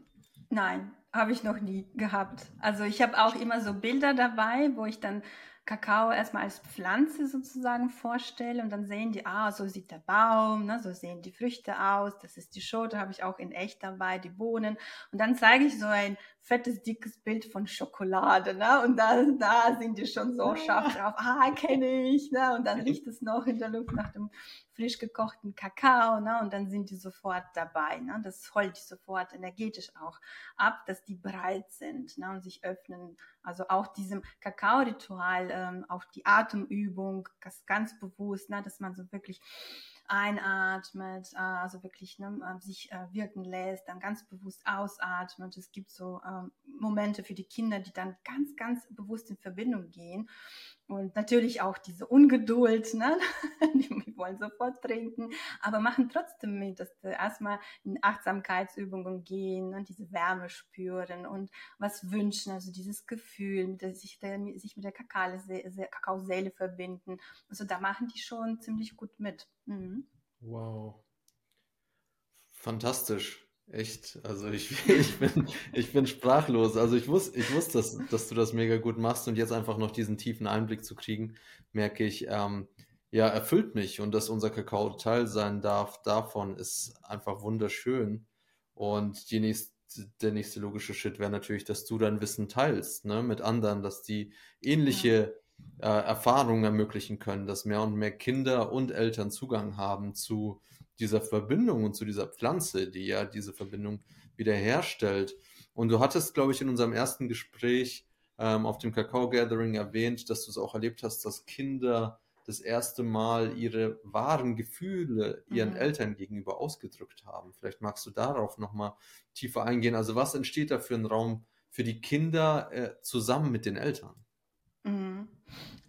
Nein, habe ich noch nie gehabt. Also ich habe auch immer so Bilder dabei, wo ich dann Kakao erstmal als Pflanze sozusagen vorstelle und dann sehen die, ah, so sieht der Baum, ne, so sehen die Früchte aus, das ist die Schote, habe ich auch in echt dabei, die Bohnen. Und dann zeige ich so ein fettes, dickes Bild von Schokolade, ne? Und da, da sind die schon so scharf drauf. Ah, kenne ich, ne? Und dann riecht es noch in der Luft nach dem frisch gekochten Kakao, ne? Und dann sind die sofort dabei, ne? Das holt die sofort energetisch auch ab, dass die bereit sind, ne? Und sich öffnen. Also auch diesem Kakao-Ritual, ähm, auch die Atemübung, das ganz bewusst, ne? Dass man so wirklich einatmet, äh, also wirklich ne, äh, sich äh, wirken lässt, dann ganz bewusst ausatmet. Es gibt so ähm, Momente für die Kinder, die dann ganz, ganz bewusst in Verbindung gehen. Und natürlich auch diese Ungeduld, ne? die wollen sofort trinken, aber machen trotzdem mit, dass sie erstmal in Achtsamkeitsübungen gehen und diese Wärme spüren und was wünschen, also dieses Gefühl, dass sich, der, sich mit der Kakaoseele verbinden. Also da machen die schon ziemlich gut mit. Mhm. Wow. Fantastisch. Echt, also ich, ich, bin, ich bin sprachlos. Also ich wusste, ich wusste dass, dass du das mega gut machst und jetzt einfach noch diesen tiefen Einblick zu kriegen, merke ich, ähm, ja, erfüllt mich und dass unser Kakao Teil sein darf, davon ist einfach wunderschön. Und die nächste, der nächste logische Schritt wäre natürlich, dass du dein Wissen teilst, ne, mit anderen, dass die ähnliche ja. äh, Erfahrungen ermöglichen können, dass mehr und mehr Kinder und Eltern Zugang haben zu dieser Verbindung und zu dieser Pflanze, die ja diese Verbindung wiederherstellt. Und du hattest, glaube ich, in unserem ersten Gespräch ähm, auf dem Kakao Gathering erwähnt, dass du es auch erlebt hast, dass Kinder das erste Mal ihre wahren Gefühle ihren mhm. Eltern gegenüber ausgedrückt haben. Vielleicht magst du darauf nochmal tiefer eingehen. Also was entsteht da für ein Raum für die Kinder äh, zusammen mit den Eltern? Mhm.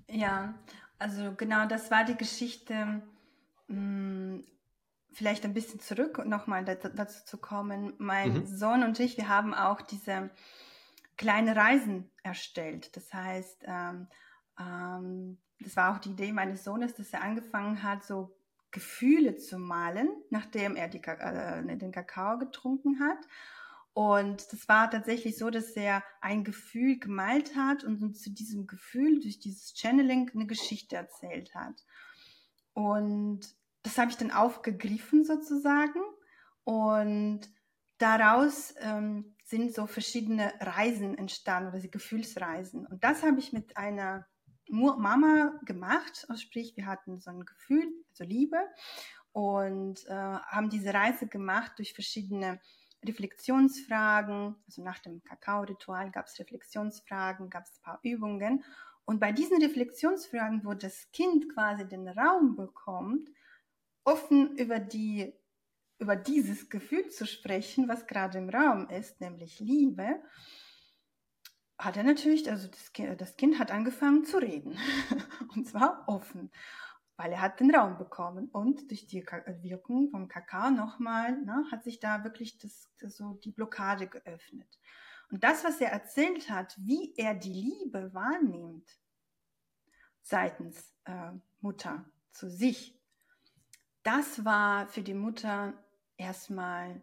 Ja, also genau das war die Geschichte. Mh, mm, vielleicht ein bisschen zurück nochmal dazu zu kommen. Mein mhm. Sohn und ich, wir haben auch diese kleine Reisen erstellt. Das heißt, ähm, ähm, das war auch die Idee meines Sohnes, dass er angefangen hat, so Gefühle zu malen, nachdem er die, äh, den Kakao getrunken hat. Und das war tatsächlich so, dass er ein Gefühl gemalt hat und zu diesem Gefühl durch dieses Channeling eine Geschichte erzählt hat. Und das habe ich dann aufgegriffen sozusagen und daraus ähm, sind so verschiedene Reisen entstanden oder Gefühlsreisen. Und das habe ich mit einer Mama gemacht, also sprich, wir hatten so ein Gefühl, also Liebe und äh, haben diese Reise gemacht durch verschiedene Reflexionsfragen. Also nach dem Kakao-Ritual gab es Reflexionsfragen, gab es ein paar Übungen. Und bei diesen Reflexionsfragen, wo das Kind quasi den Raum bekommt, offen über die über dieses Gefühl zu sprechen, was gerade im Raum ist, nämlich Liebe, hat er natürlich, also das kind, das kind hat angefangen zu reden. und zwar offen, weil er hat den Raum bekommen. Und durch die Wirkung vom Kakao nochmal, ne, hat sich da wirklich das, so die Blockade geöffnet. Und das, was er erzählt hat, wie er die Liebe wahrnimmt, seitens äh, Mutter zu sich, das war für die Mutter erstmal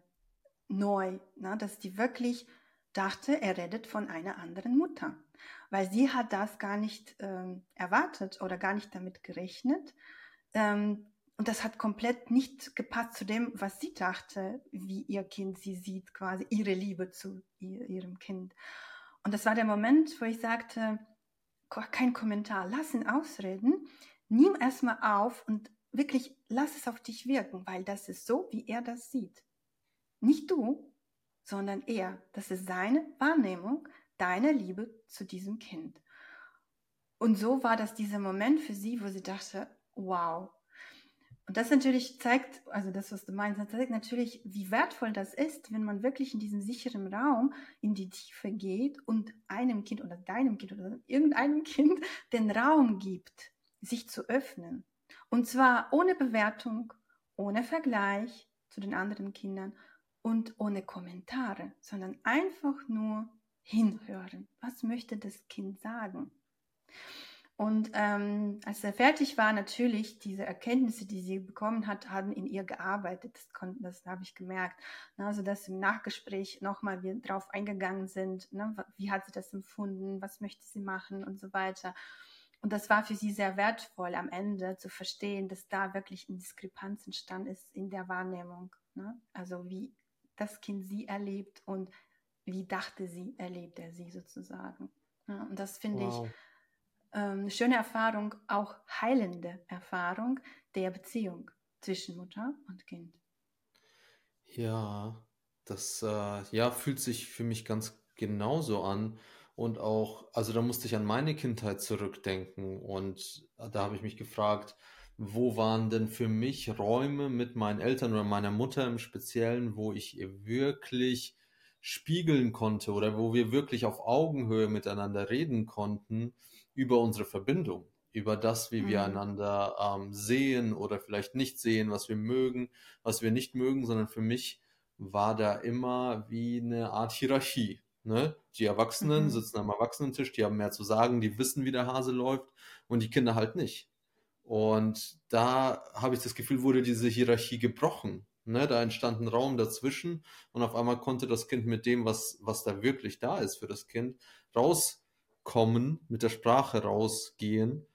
neu, ne? dass die wirklich dachte, er redet von einer anderen Mutter. Weil sie hat das gar nicht ähm, erwartet oder gar nicht damit gerechnet. Ähm, und das hat komplett nicht gepasst zu dem, was sie dachte, wie ihr Kind sie sieht, quasi ihre Liebe zu ihr, ihrem Kind. Und das war der Moment, wo ich sagte, kein Kommentar, lass ihn ausreden, nimm erstmal auf und wirklich lass es auf dich wirken, weil das ist so, wie er das sieht. Nicht du, sondern er. Das ist seine Wahrnehmung deiner Liebe zu diesem Kind. Und so war das dieser Moment für sie, wo sie dachte, wow. Und das natürlich zeigt, also das, was du meinst, zeigt natürlich, wie wertvoll das ist, wenn man wirklich in diesem sicheren Raum in die Tiefe geht und einem Kind oder deinem Kind oder irgendeinem Kind den Raum gibt, sich zu öffnen. Und zwar ohne Bewertung, ohne Vergleich zu den anderen Kindern und ohne Kommentare, sondern einfach nur hinhören. Was möchte das Kind sagen? Und ähm, als er fertig war, natürlich diese Erkenntnisse, die sie bekommen hat, haben in ihr gearbeitet. Das, konnten, das habe ich gemerkt. Also dass im Nachgespräch nochmal wir drauf eingegangen sind. Ne? Wie hat sie das empfunden? Was möchte sie machen und so weiter. Und das war für sie sehr wertvoll am Ende zu verstehen, dass da wirklich eine Diskrepanz entstanden ist in der Wahrnehmung. Ne? Also wie das Kind sie erlebt und wie dachte sie, erlebt er sie sozusagen. Ja, und das finde wow. ich ähm, eine schöne Erfahrung, auch heilende Erfahrung der Beziehung zwischen Mutter und Kind. Ja, das äh, ja, fühlt sich für mich ganz genauso an. Und auch, also da musste ich an meine Kindheit zurückdenken und da habe ich mich gefragt, wo waren denn für mich Räume mit meinen Eltern oder meiner Mutter im Speziellen, wo ich ihr wirklich spiegeln konnte oder wo wir wirklich auf Augenhöhe miteinander reden konnten über unsere Verbindung, über das, wie wir mhm. einander ähm, sehen oder vielleicht nicht sehen, was wir mögen, was wir nicht mögen, sondern für mich war da immer wie eine Art Hierarchie. Ne? Die Erwachsenen mhm. sitzen am Erwachsenentisch, die haben mehr zu sagen, die wissen, wie der Hase läuft und die Kinder halt nicht. Und da habe ich das Gefühl, wurde diese Hierarchie gebrochen. Ne? Da entstand ein Raum dazwischen und auf einmal konnte das Kind mit dem, was, was da wirklich da ist für das Kind, rauskommen, mit der Sprache rausgehen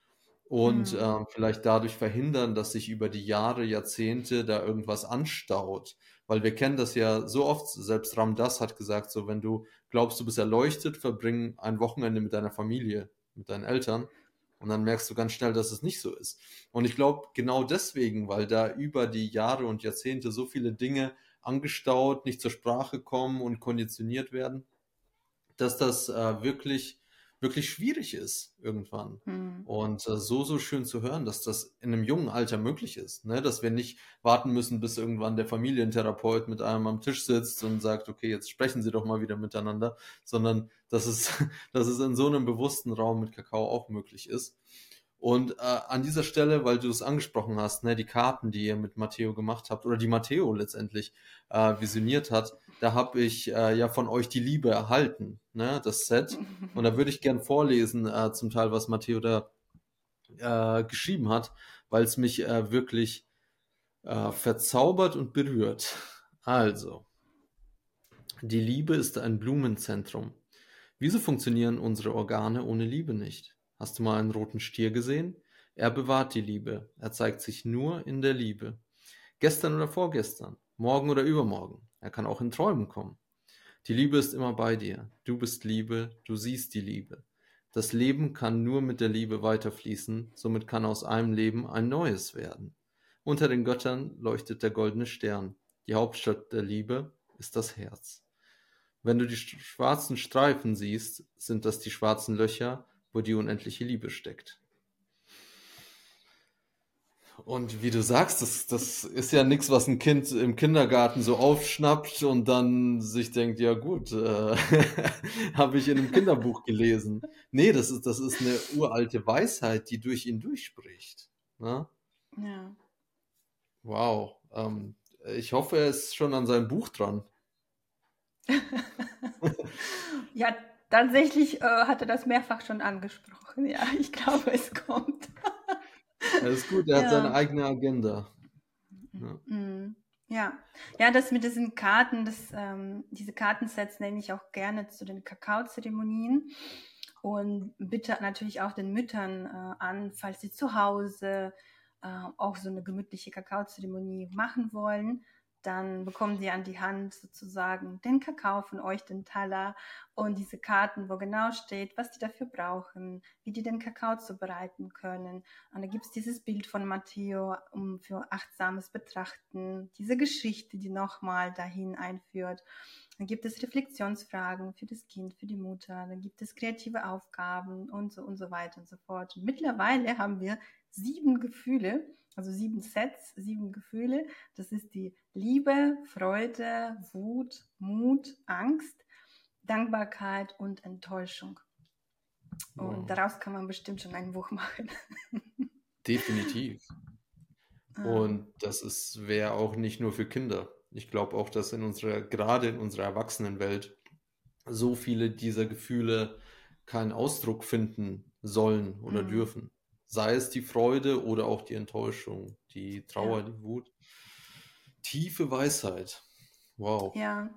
und mhm. ähm, vielleicht dadurch verhindern, dass sich über die Jahre, Jahrzehnte da irgendwas anstaut. Weil wir kennen das ja so oft, selbst Ram Das hat gesagt, so wenn du glaubst, du bist erleuchtet, verbring ein Wochenende mit deiner Familie, mit deinen Eltern und dann merkst du ganz schnell, dass es nicht so ist. Und ich glaube, genau deswegen, weil da über die Jahre und Jahrzehnte so viele Dinge angestaut, nicht zur Sprache kommen und konditioniert werden, dass das äh, wirklich wirklich schwierig ist irgendwann. Mhm. Und äh, so, so schön zu hören, dass das in einem jungen Alter möglich ist. Ne? Dass wir nicht warten müssen, bis irgendwann der Familientherapeut mit einem am Tisch sitzt und sagt, okay, jetzt sprechen Sie doch mal wieder miteinander, sondern dass es, dass es in so einem bewussten Raum mit Kakao auch möglich ist. Und äh, an dieser Stelle, weil du es angesprochen hast, ne, die Karten, die ihr mit Matteo gemacht habt, oder die Matteo letztendlich äh, visioniert hat, da habe ich äh, ja von euch die Liebe erhalten, ne, das Set. Und da würde ich gern vorlesen, äh, zum Teil, was Matteo da äh, geschrieben hat, weil es mich äh, wirklich äh, verzaubert und berührt. Also, die Liebe ist ein Blumenzentrum. Wieso funktionieren unsere Organe ohne Liebe nicht? Hast du mal einen roten Stier gesehen? Er bewahrt die Liebe. Er zeigt sich nur in der Liebe. Gestern oder vorgestern, morgen oder übermorgen. Er kann auch in Träumen kommen. Die Liebe ist immer bei dir. Du bist Liebe, du siehst die Liebe. Das Leben kann nur mit der Liebe weiterfließen, somit kann aus einem Leben ein neues werden. Unter den Göttern leuchtet der goldene Stern. Die Hauptstadt der Liebe ist das Herz. Wenn du die schwarzen Streifen siehst, sind das die schwarzen Löcher, wo die unendliche Liebe steckt. Und wie du sagst, das, das ist ja nichts, was ein Kind im Kindergarten so aufschnappt und dann sich denkt, ja gut, äh, habe ich in einem Kinderbuch gelesen. Nee, das ist, das ist eine uralte Weisheit, die durch ihn durchspricht. Ne? Ja. Wow. Ähm, ich hoffe, er ist schon an seinem Buch dran. ja, Tatsächlich äh, hat er das mehrfach schon angesprochen. Ja, ich glaube, es kommt. Das ist gut, er ja. hat seine eigene Agenda. Ja. Mhm. Ja, ja, das mit diesen Karten, das, ähm, diese Kartensets nehme ich auch gerne zu den Kakaozeremonien und bitte natürlich auch den Müttern äh, an, falls sie zu Hause äh, auch so eine gemütliche Kakaozeremonie machen wollen, dann bekommen sie an die Hand sozusagen den Kakao von euch, den Taler und diese Karten, wo genau steht, was die dafür brauchen, wie die den Kakao zubereiten können. Und da gibt es dieses Bild von Matteo um für achtsames Betrachten, diese Geschichte, die nochmal dahin einführt. Dann gibt es Reflexionsfragen für das Kind, für die Mutter, dann gibt es kreative Aufgaben und so und so weiter und so fort. Und mittlerweile haben wir sieben Gefühle, also sieben Sets, sieben Gefühle. Das ist die Liebe, Freude, Wut, Mut, Angst, Dankbarkeit und Enttäuschung. Und wow. daraus kann man bestimmt schon ein Buch machen. Definitiv. Ah. Und das wäre auch nicht nur für Kinder. Ich glaube auch, dass in unserer, gerade in unserer Erwachsenenwelt, so viele dieser Gefühle keinen Ausdruck finden sollen oder mhm. dürfen. Sei es die Freude oder auch die Enttäuschung, die Trauer, ja. die Wut. Tiefe Weisheit. Wow. Ja.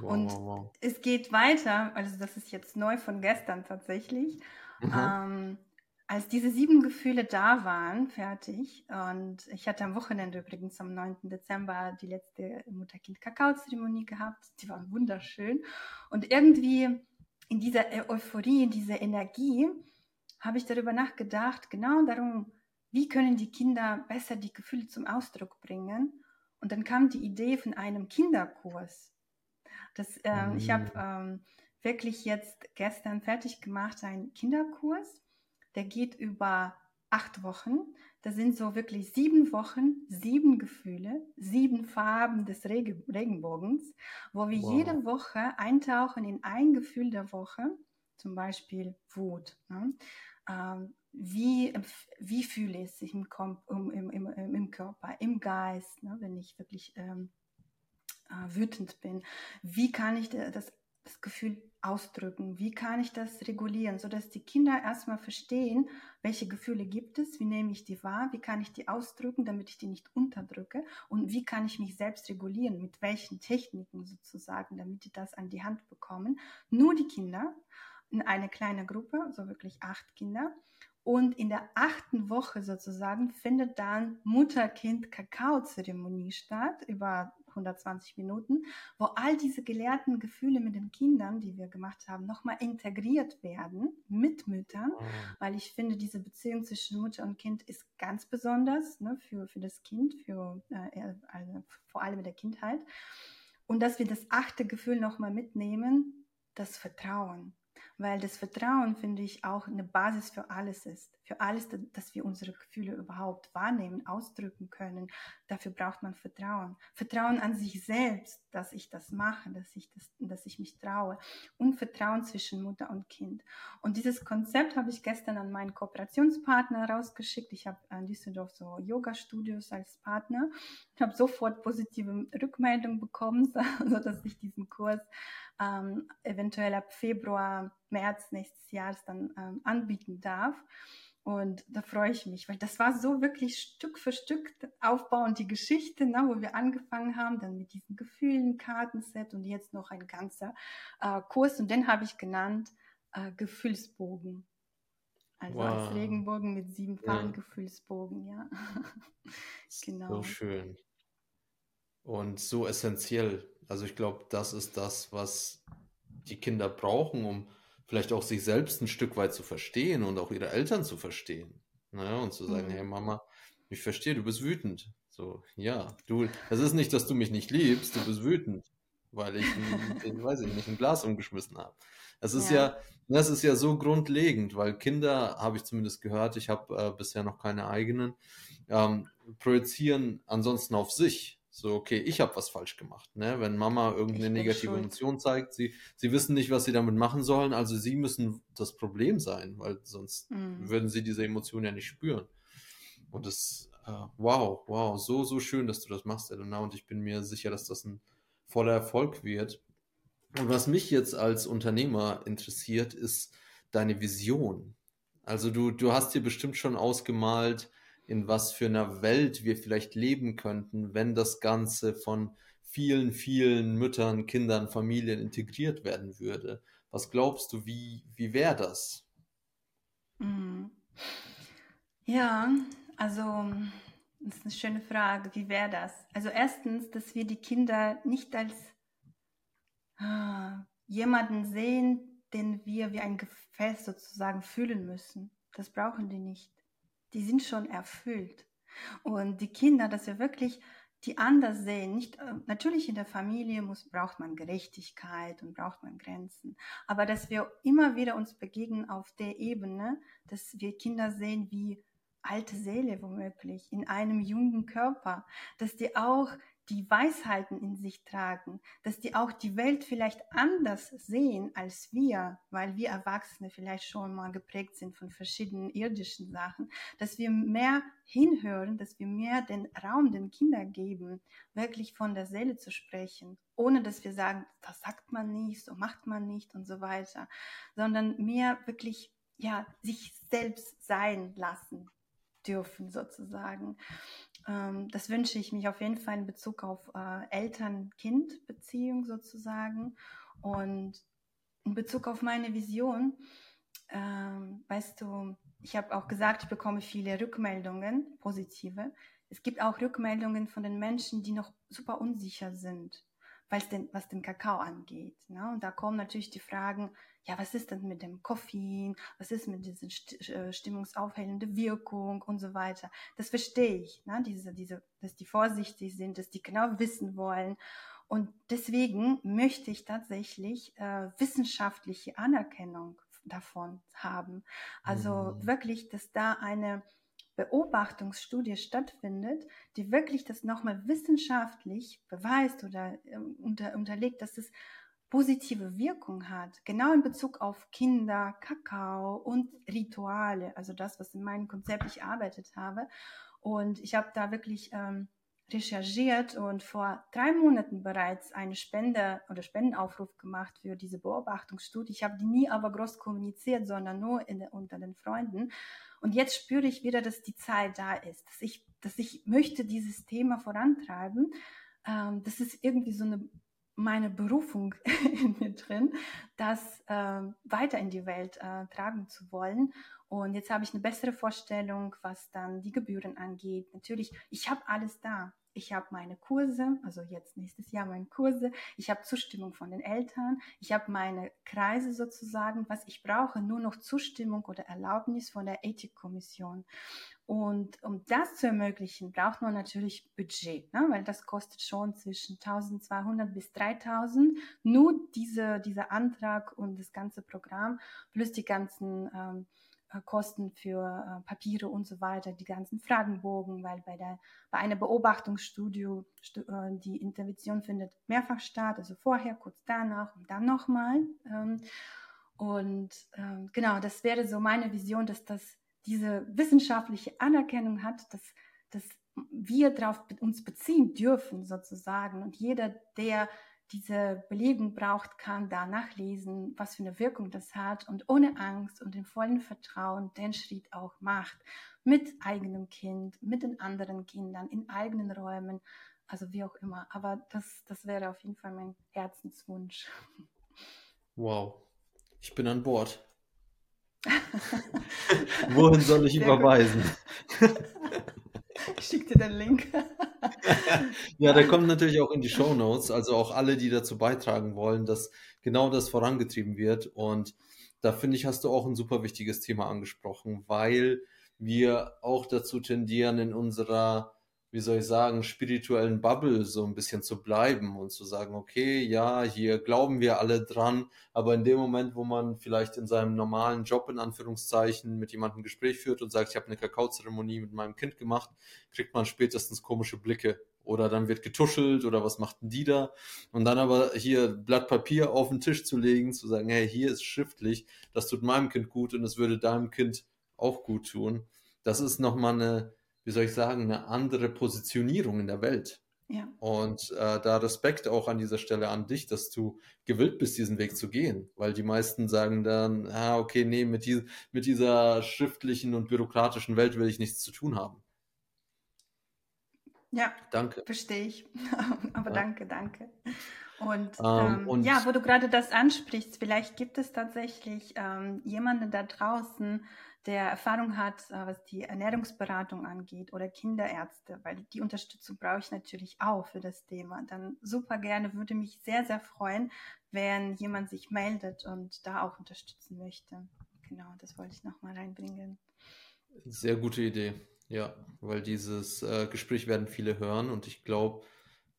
Wow, und wow, wow. es geht weiter, also das ist jetzt neu von gestern tatsächlich. Mhm. Ähm, als diese sieben Gefühle da waren, fertig, und ich hatte am Wochenende übrigens am 9. Dezember die letzte Mutter-Kind-Kakao-Zeremonie gehabt, die war wunderschön. Und irgendwie in dieser Euphorie, in dieser Energie, habe ich darüber nachgedacht, genau darum, wie können die Kinder besser die Gefühle zum Ausdruck bringen. Und dann kam die Idee von einem Kinderkurs. Das, äh, mhm. Ich habe ähm, wirklich jetzt gestern fertig gemacht, einen Kinderkurs der geht über acht Wochen. Das sind so wirklich sieben Wochen, sieben Gefühle, sieben Farben des Reg Regenbogens, wo wir wow. jede Woche eintauchen in ein Gefühl der Woche, zum Beispiel Wut. Ne? Ähm, wie, wie fühle ich es im, im, im, im, Körper, im Geist, ne? wenn ich wirklich ähm, äh, wütend bin? Wie kann ich das, das Gefühl ausdrücken? Wie kann ich das regulieren, sodass die Kinder erstmal verstehen, welche Gefühle gibt es, wie nehme ich die wahr, wie kann ich die ausdrücken, damit ich die nicht unterdrücke und wie kann ich mich selbst regulieren, mit welchen Techniken sozusagen, damit die das an die Hand bekommen. Nur die Kinder in eine kleine Gruppe, so wirklich acht Kinder. Und in der achten Woche sozusagen findet dann Mutter-Kind-Kakao-Zeremonie statt über 120 Minuten, wo all diese gelehrten Gefühle mit den Kindern, die wir gemacht haben, nochmal integriert werden mit Müttern, oh. weil ich finde, diese Beziehung zwischen Mutter und Kind ist ganz besonders ne, für, für das Kind, für, äh, also vor allem in der Kindheit. Und dass wir das achte Gefühl nochmal mitnehmen, das Vertrauen weil das Vertrauen, finde ich, auch eine Basis für alles ist. Für alles, dass wir unsere Gefühle überhaupt wahrnehmen, ausdrücken können. Dafür braucht man Vertrauen. Vertrauen an sich selbst, dass ich das mache, dass ich, das, dass ich mich traue. Und Vertrauen zwischen Mutter und Kind. Und dieses Konzept habe ich gestern an meinen Kooperationspartner rausgeschickt. Ich habe in Düsseldorf so Yoga-Studios als Partner. Ich habe sofort positive Rückmeldungen bekommen, sodass ich diesen Kurs ähm, eventuell ab Februar, März nächstes Jahres dann ähm, anbieten darf. Und da freue ich mich, weil das war so wirklich Stück für Stück aufbauend die Geschichte, ne, wo wir angefangen haben, dann mit diesen Gefühlen, Kartenset und jetzt noch ein ganzer äh, Kurs. Und den habe ich genannt äh, Gefühlsbogen. Also wow. als Regenbogen mit sieben Farben ja. Gefühlsbogen, ja. genau. So schön. Und so essentiell also ich glaube, das ist das, was die Kinder brauchen, um vielleicht auch sich selbst ein Stück weit zu verstehen und auch ihre Eltern zu verstehen. Ne? Und zu sagen, mhm. hey Mama, ich verstehe, du bist wütend. So, ja, du, das ist nicht, dass du mich nicht liebst, du bist wütend, weil ich, ein, weiß ich nicht, ein Glas umgeschmissen habe. Das ist ja. ja, das ist ja so grundlegend, weil Kinder, habe ich zumindest gehört, ich habe äh, bisher noch keine eigenen, ähm, projizieren ansonsten auf sich. So, okay, ich habe was falsch gemacht. Ne? Wenn Mama irgendeine negative schuld. Emotion zeigt, sie, sie wissen nicht, was sie damit machen sollen, also sie müssen das Problem sein, weil sonst mhm. würden sie diese Emotion ja nicht spüren. Und das, äh, wow, wow, so, so schön, dass du das machst, Elena, und ich bin mir sicher, dass das ein voller Erfolg wird. Und was mich jetzt als Unternehmer interessiert, ist deine Vision. Also du, du hast dir bestimmt schon ausgemalt, in was für einer Welt wir vielleicht leben könnten, wenn das Ganze von vielen, vielen Müttern, Kindern, Familien integriert werden würde. Was glaubst du, wie, wie wäre das? Mhm. Ja, also das ist eine schöne Frage. Wie wäre das? Also erstens, dass wir die Kinder nicht als ah, jemanden sehen, den wir wie ein Gefäß sozusagen fühlen müssen. Das brauchen die nicht die sind schon erfüllt. Und die Kinder, dass wir wirklich die anders sehen. Nicht, äh, natürlich in der Familie muss, braucht man Gerechtigkeit und braucht man Grenzen. Aber dass wir immer wieder uns begegnen auf der Ebene, dass wir Kinder sehen wie alte Seele womöglich in einem jungen Körper, dass die auch die Weisheiten in sich tragen, dass die auch die Welt vielleicht anders sehen als wir, weil wir Erwachsene vielleicht schon mal geprägt sind von verschiedenen irdischen Sachen, dass wir mehr hinhören, dass wir mehr den Raum den Kindern geben, wirklich von der Seele zu sprechen, ohne dass wir sagen, das sagt man nicht, so macht man nicht und so weiter, sondern mehr wirklich ja, sich selbst sein lassen dürfen sozusagen. Ähm, das wünsche ich mich auf jeden Fall in Bezug auf äh, Eltern-Kind-Beziehung sozusagen. Und in Bezug auf meine Vision, ähm, weißt du, ich habe auch gesagt, ich bekomme viele Rückmeldungen, positive. Es gibt auch Rückmeldungen von den Menschen, die noch super unsicher sind, den, was den Kakao angeht. Ne? Und da kommen natürlich die Fragen, ja, was ist denn mit dem Koffein? Was ist mit dieser äh, stimmungsaufhellende Wirkung und so weiter? Das verstehe ich, ne? diese, diese, dass die vorsichtig sind, dass die genau wissen wollen. Und deswegen möchte ich tatsächlich äh, wissenschaftliche Anerkennung davon haben. Also mhm. wirklich, dass da eine Beobachtungsstudie stattfindet, die wirklich das nochmal wissenschaftlich beweist oder äh, unter, unterlegt, dass es positive Wirkung hat, genau in Bezug auf Kinder, Kakao und Rituale, also das, was in meinem Konzept ich arbeitet habe. Und ich habe da wirklich ähm, recherchiert und vor drei Monaten bereits eine Spende oder Spendenaufruf gemacht für diese Beobachtungsstudie. Ich habe die nie aber groß kommuniziert, sondern nur in, unter den Freunden. Und jetzt spüre ich wieder, dass die Zeit da ist, dass ich, dass ich möchte dieses Thema vorantreiben. Ähm, das ist irgendwie so eine meine Berufung in mir drin, das äh, weiter in die Welt äh, tragen zu wollen. Und jetzt habe ich eine bessere Vorstellung, was dann die Gebühren angeht. Natürlich, ich habe alles da. Ich habe meine Kurse, also jetzt nächstes Jahr meine Kurse. Ich habe Zustimmung von den Eltern. Ich habe meine Kreise sozusagen. Was ich brauche, nur noch Zustimmung oder Erlaubnis von der Ethikkommission. Und um das zu ermöglichen, braucht man natürlich Budget, ne? weil das kostet schon zwischen 1200 bis 3000. Nur diese, dieser Antrag und das ganze Programm plus die ganzen ähm, äh, Kosten für äh, Papiere und so weiter, die ganzen Fragenbogen, weil bei, der, bei einer Beobachtungsstudie äh, die Intervention findet mehrfach statt, also vorher, kurz danach und dann nochmal. Ähm, und ähm, genau, das wäre so meine Vision, dass das diese wissenschaftliche Anerkennung hat, dass, dass wir darauf uns beziehen dürfen sozusagen. Und jeder, der diese Belegung braucht, kann da nachlesen, was für eine Wirkung das hat und ohne Angst und im vollen Vertrauen den Schritt auch macht. Mit eigenem Kind, mit den anderen Kindern, in eigenen Räumen, also wie auch immer. Aber das, das wäre auf jeden Fall mein Herzenswunsch. Wow, ich bin an Bord. Wohin soll ich Sehr überweisen? Ich schicke dir den Link. ja, der kommt natürlich auch in die Show Notes, also auch alle, die dazu beitragen wollen, dass genau das vorangetrieben wird. Und da finde ich, hast du auch ein super wichtiges Thema angesprochen, weil wir auch dazu tendieren, in unserer wie soll ich sagen, spirituellen Bubble so ein bisschen zu bleiben und zu sagen, okay, ja, hier glauben wir alle dran, aber in dem Moment, wo man vielleicht in seinem normalen Job in Anführungszeichen mit jemandem ein Gespräch führt und sagt, ich habe eine Kakaozeremonie mit meinem Kind gemacht, kriegt man spätestens komische Blicke oder dann wird getuschelt oder was macht denn die da? Und dann aber hier Blatt Papier auf den Tisch zu legen, zu sagen, hey, hier ist schriftlich, das tut meinem Kind gut und es würde deinem Kind auch gut tun. Das ist nochmal eine wie soll ich sagen, eine andere Positionierung in der Welt. Ja. Und äh, da Respekt auch an dieser Stelle an dich, dass du gewillt bist, diesen Weg zu gehen. Weil die meisten sagen dann, ah, okay, nee, mit, die, mit dieser schriftlichen und bürokratischen Welt will ich nichts zu tun haben. Ja, danke. Verstehe ich. Aber ja. danke, danke. Und, ähm, ähm, und, ja, wo du gerade das ansprichst, vielleicht gibt es tatsächlich ähm, jemanden da draußen, der Erfahrung hat, äh, was die Ernährungsberatung angeht oder Kinderärzte, weil die Unterstützung brauche ich natürlich auch für das Thema. Dann super gerne, würde mich sehr, sehr freuen, wenn jemand sich meldet und da auch unterstützen möchte. Genau, das wollte ich nochmal reinbringen. Sehr gute Idee, ja, weil dieses äh, Gespräch werden viele hören und ich glaube,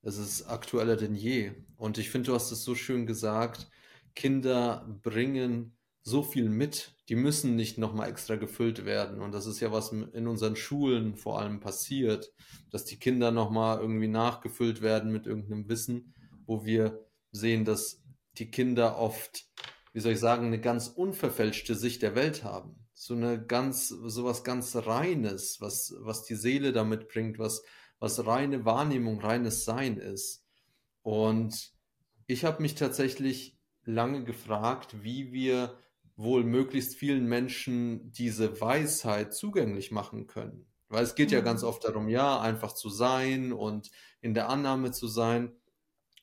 es ist aktueller denn je. Und ich finde, du hast es so schön gesagt, Kinder bringen so viel mit, die müssen nicht nochmal extra gefüllt werden. Und das ist ja, was in unseren Schulen vor allem passiert, dass die Kinder nochmal irgendwie nachgefüllt werden mit irgendeinem Wissen, wo wir sehen, dass die Kinder oft, wie soll ich sagen, eine ganz unverfälschte Sicht der Welt haben. So eine ganz, so was ganz Reines, was, was die Seele damit bringt, was, was reine Wahrnehmung, reines Sein ist. Und ich habe mich tatsächlich lange gefragt, wie wir wohl möglichst vielen Menschen diese Weisheit zugänglich machen können. Weil es geht ja ganz mhm. oft darum, ja, einfach zu sein und in der Annahme zu sein.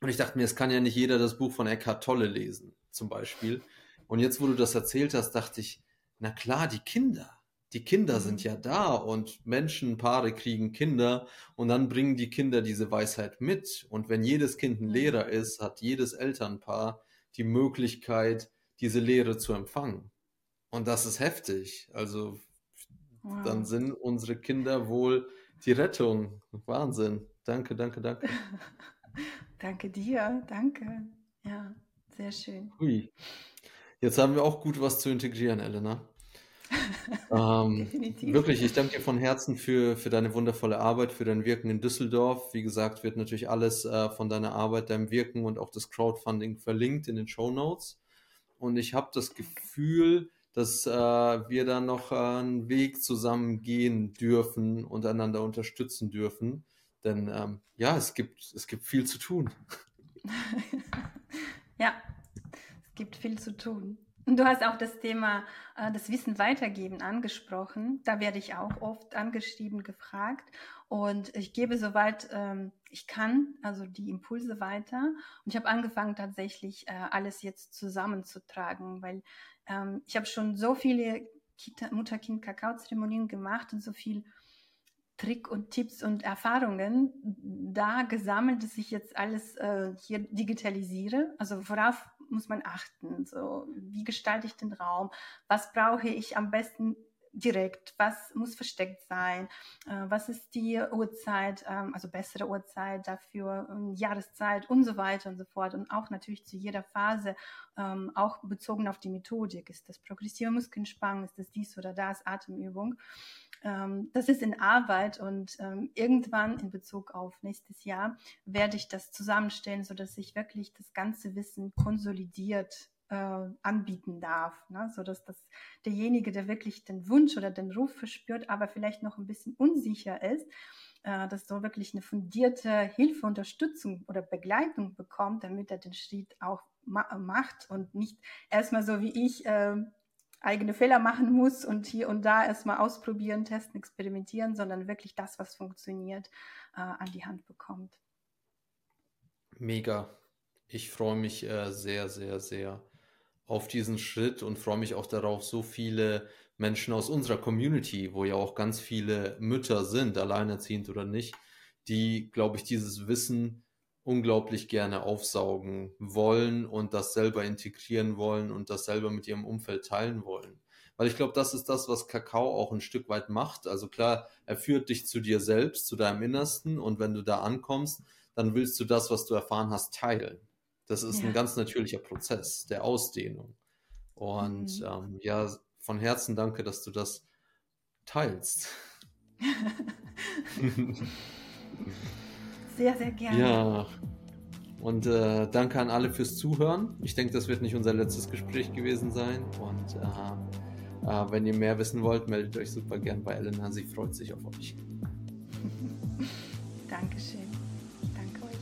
Und ich dachte mir, es kann ja nicht jeder das Buch von Eckhart Tolle lesen, zum Beispiel. Und jetzt, wo du das erzählt hast, dachte ich, na klar, die Kinder. Die Kinder sind Mhm. ja da und Menschen, Paare kriegen Kinder und dann bringen die Kinder diese Weisheit mit. Und wenn jedes Kind ein Mhm. Lehrer ist, hat jedes Elternpaar die Möglichkeit, diese Lehre zu empfangen. Und das ist heftig. Also dann Wow. sind unsere Kinder wohl die Rettung. Wahnsinn. Danke, danke, danke. Danke dir, danke. Ja, sehr schön. Hui. Jetzt haben wir auch gut was zu integrieren, Elena. Ähm, Definitiv. wirklich, ich danke dir von Herzen für, für deine wundervolle Arbeit, für dein Wirken in Düsseldorf. Wie gesagt, wird natürlich alles äh, von deiner Arbeit, deinem Wirken und auch das Crowdfunding verlinkt in den Show Notes. Und ich habe das Gefühl, dass äh, wir da noch äh, einen Weg zusammen gehen dürfen und einander unterstützen dürfen. Denn ähm, ja, es gibt, es gibt viel zu tun. Ja, es gibt viel zu tun. Du hast auch das Thema äh, das Wissen weitergeben angesprochen. Da werde ich auch oft angeschrieben, gefragt. Und ich gebe soweit ähm, ich kann, also die Impulse weiter. Und ich habe angefangen tatsächlich äh, alles jetzt zusammenzutragen, weil ähm, ich habe schon so viele Mutter-Kind-Kakao-Zeremonien gemacht und so viel Trick und Tipps und Erfahrungen da gesammelt, dass ich jetzt alles äh, hier digitalisiere. Also worauf muss man achten? So, wie gestalte ich den Raum? Was brauche ich am besten direkt? Was muss versteckt sein? Äh, was ist die Uhrzeit, ähm, also bessere Uhrzeit dafür, ähm, Jahreszeit und so weiter und so fort. Und auch natürlich zu jeder Phase, ähm, auch bezogen auf die Methodik. Ist das progressive Muskelentspannung? Ist das dies oder das? Atemübung? Ähm, das ist in Arbeit und ähm, irgendwann in Bezug auf nächstes Jahr werde ich das zusammenstellen, sodass ich wirklich das ganze Wissen konsolidiert äh, anbieten darf, ne? sodass das derjenige, der wirklich den Wunsch oder den Ruf verspürt, aber vielleicht noch ein bisschen unsicher ist, äh, dass so wirklich eine fundierte Hilfe, Unterstützung oder Begleitung bekommt, damit er den Schritt auch ma macht und nicht erstmal so wie ich äh, eigene Fehler machen muss und hier und da erstmal ausprobieren, testen, experimentieren, sondern wirklich das, was funktioniert, äh, an die Hand bekommt. Mega. Ich freue mich äh, sehr, sehr, sehr auf diesen Schritt und freue mich auch darauf, so viele Menschen aus unserer Community, wo ja auch ganz viele Mütter sind, alleinerziehend oder nicht, die, glaube ich, dieses Wissen unglaublich gerne aufsaugen wollen und das selber integrieren wollen und das selber mit ihrem Umfeld teilen wollen. Weil ich glaube, das ist das, was Kakao auch ein Stück weit macht. Also klar, er führt dich zu dir selbst, zu deinem Innersten und wenn du da ankommst, dann willst du das, was du erfahren hast, teilen. Das ist Ja. ein ganz natürlicher Prozess der Ausdehnung. Und Mhm. ähm, ja, von Herzen danke, dass du das teilst. Sehr, sehr gerne. Ja, und äh, danke an alle fürs Zuhören. Ich denke, das wird nicht unser letztes Gespräch gewesen sein. Und äh, äh, wenn ihr mehr wissen wollt, meldet euch super gern bei Elena. Sie freut sich auf euch. Dankeschön. Ich danke euch.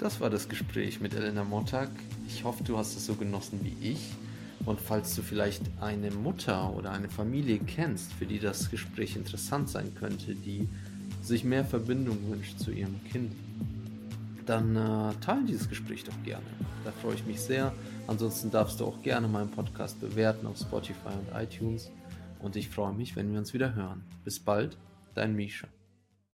Das war das Gespräch mit Elena Montag. Ich hoffe, du hast es so genossen wie ich. Und falls du vielleicht eine Mutter oder eine Familie kennst, für die das Gespräch interessant sein könnte, die sich mehr Verbindung wünscht zu ihrem Kind, dann äh, teile dieses Gespräch doch gerne. Da freue ich mich sehr. Ansonsten darfst du auch gerne meinen Podcast bewerten auf Spotify und iTunes. Und ich freue mich, wenn wir uns wieder hören. Bis bald, dein Misha.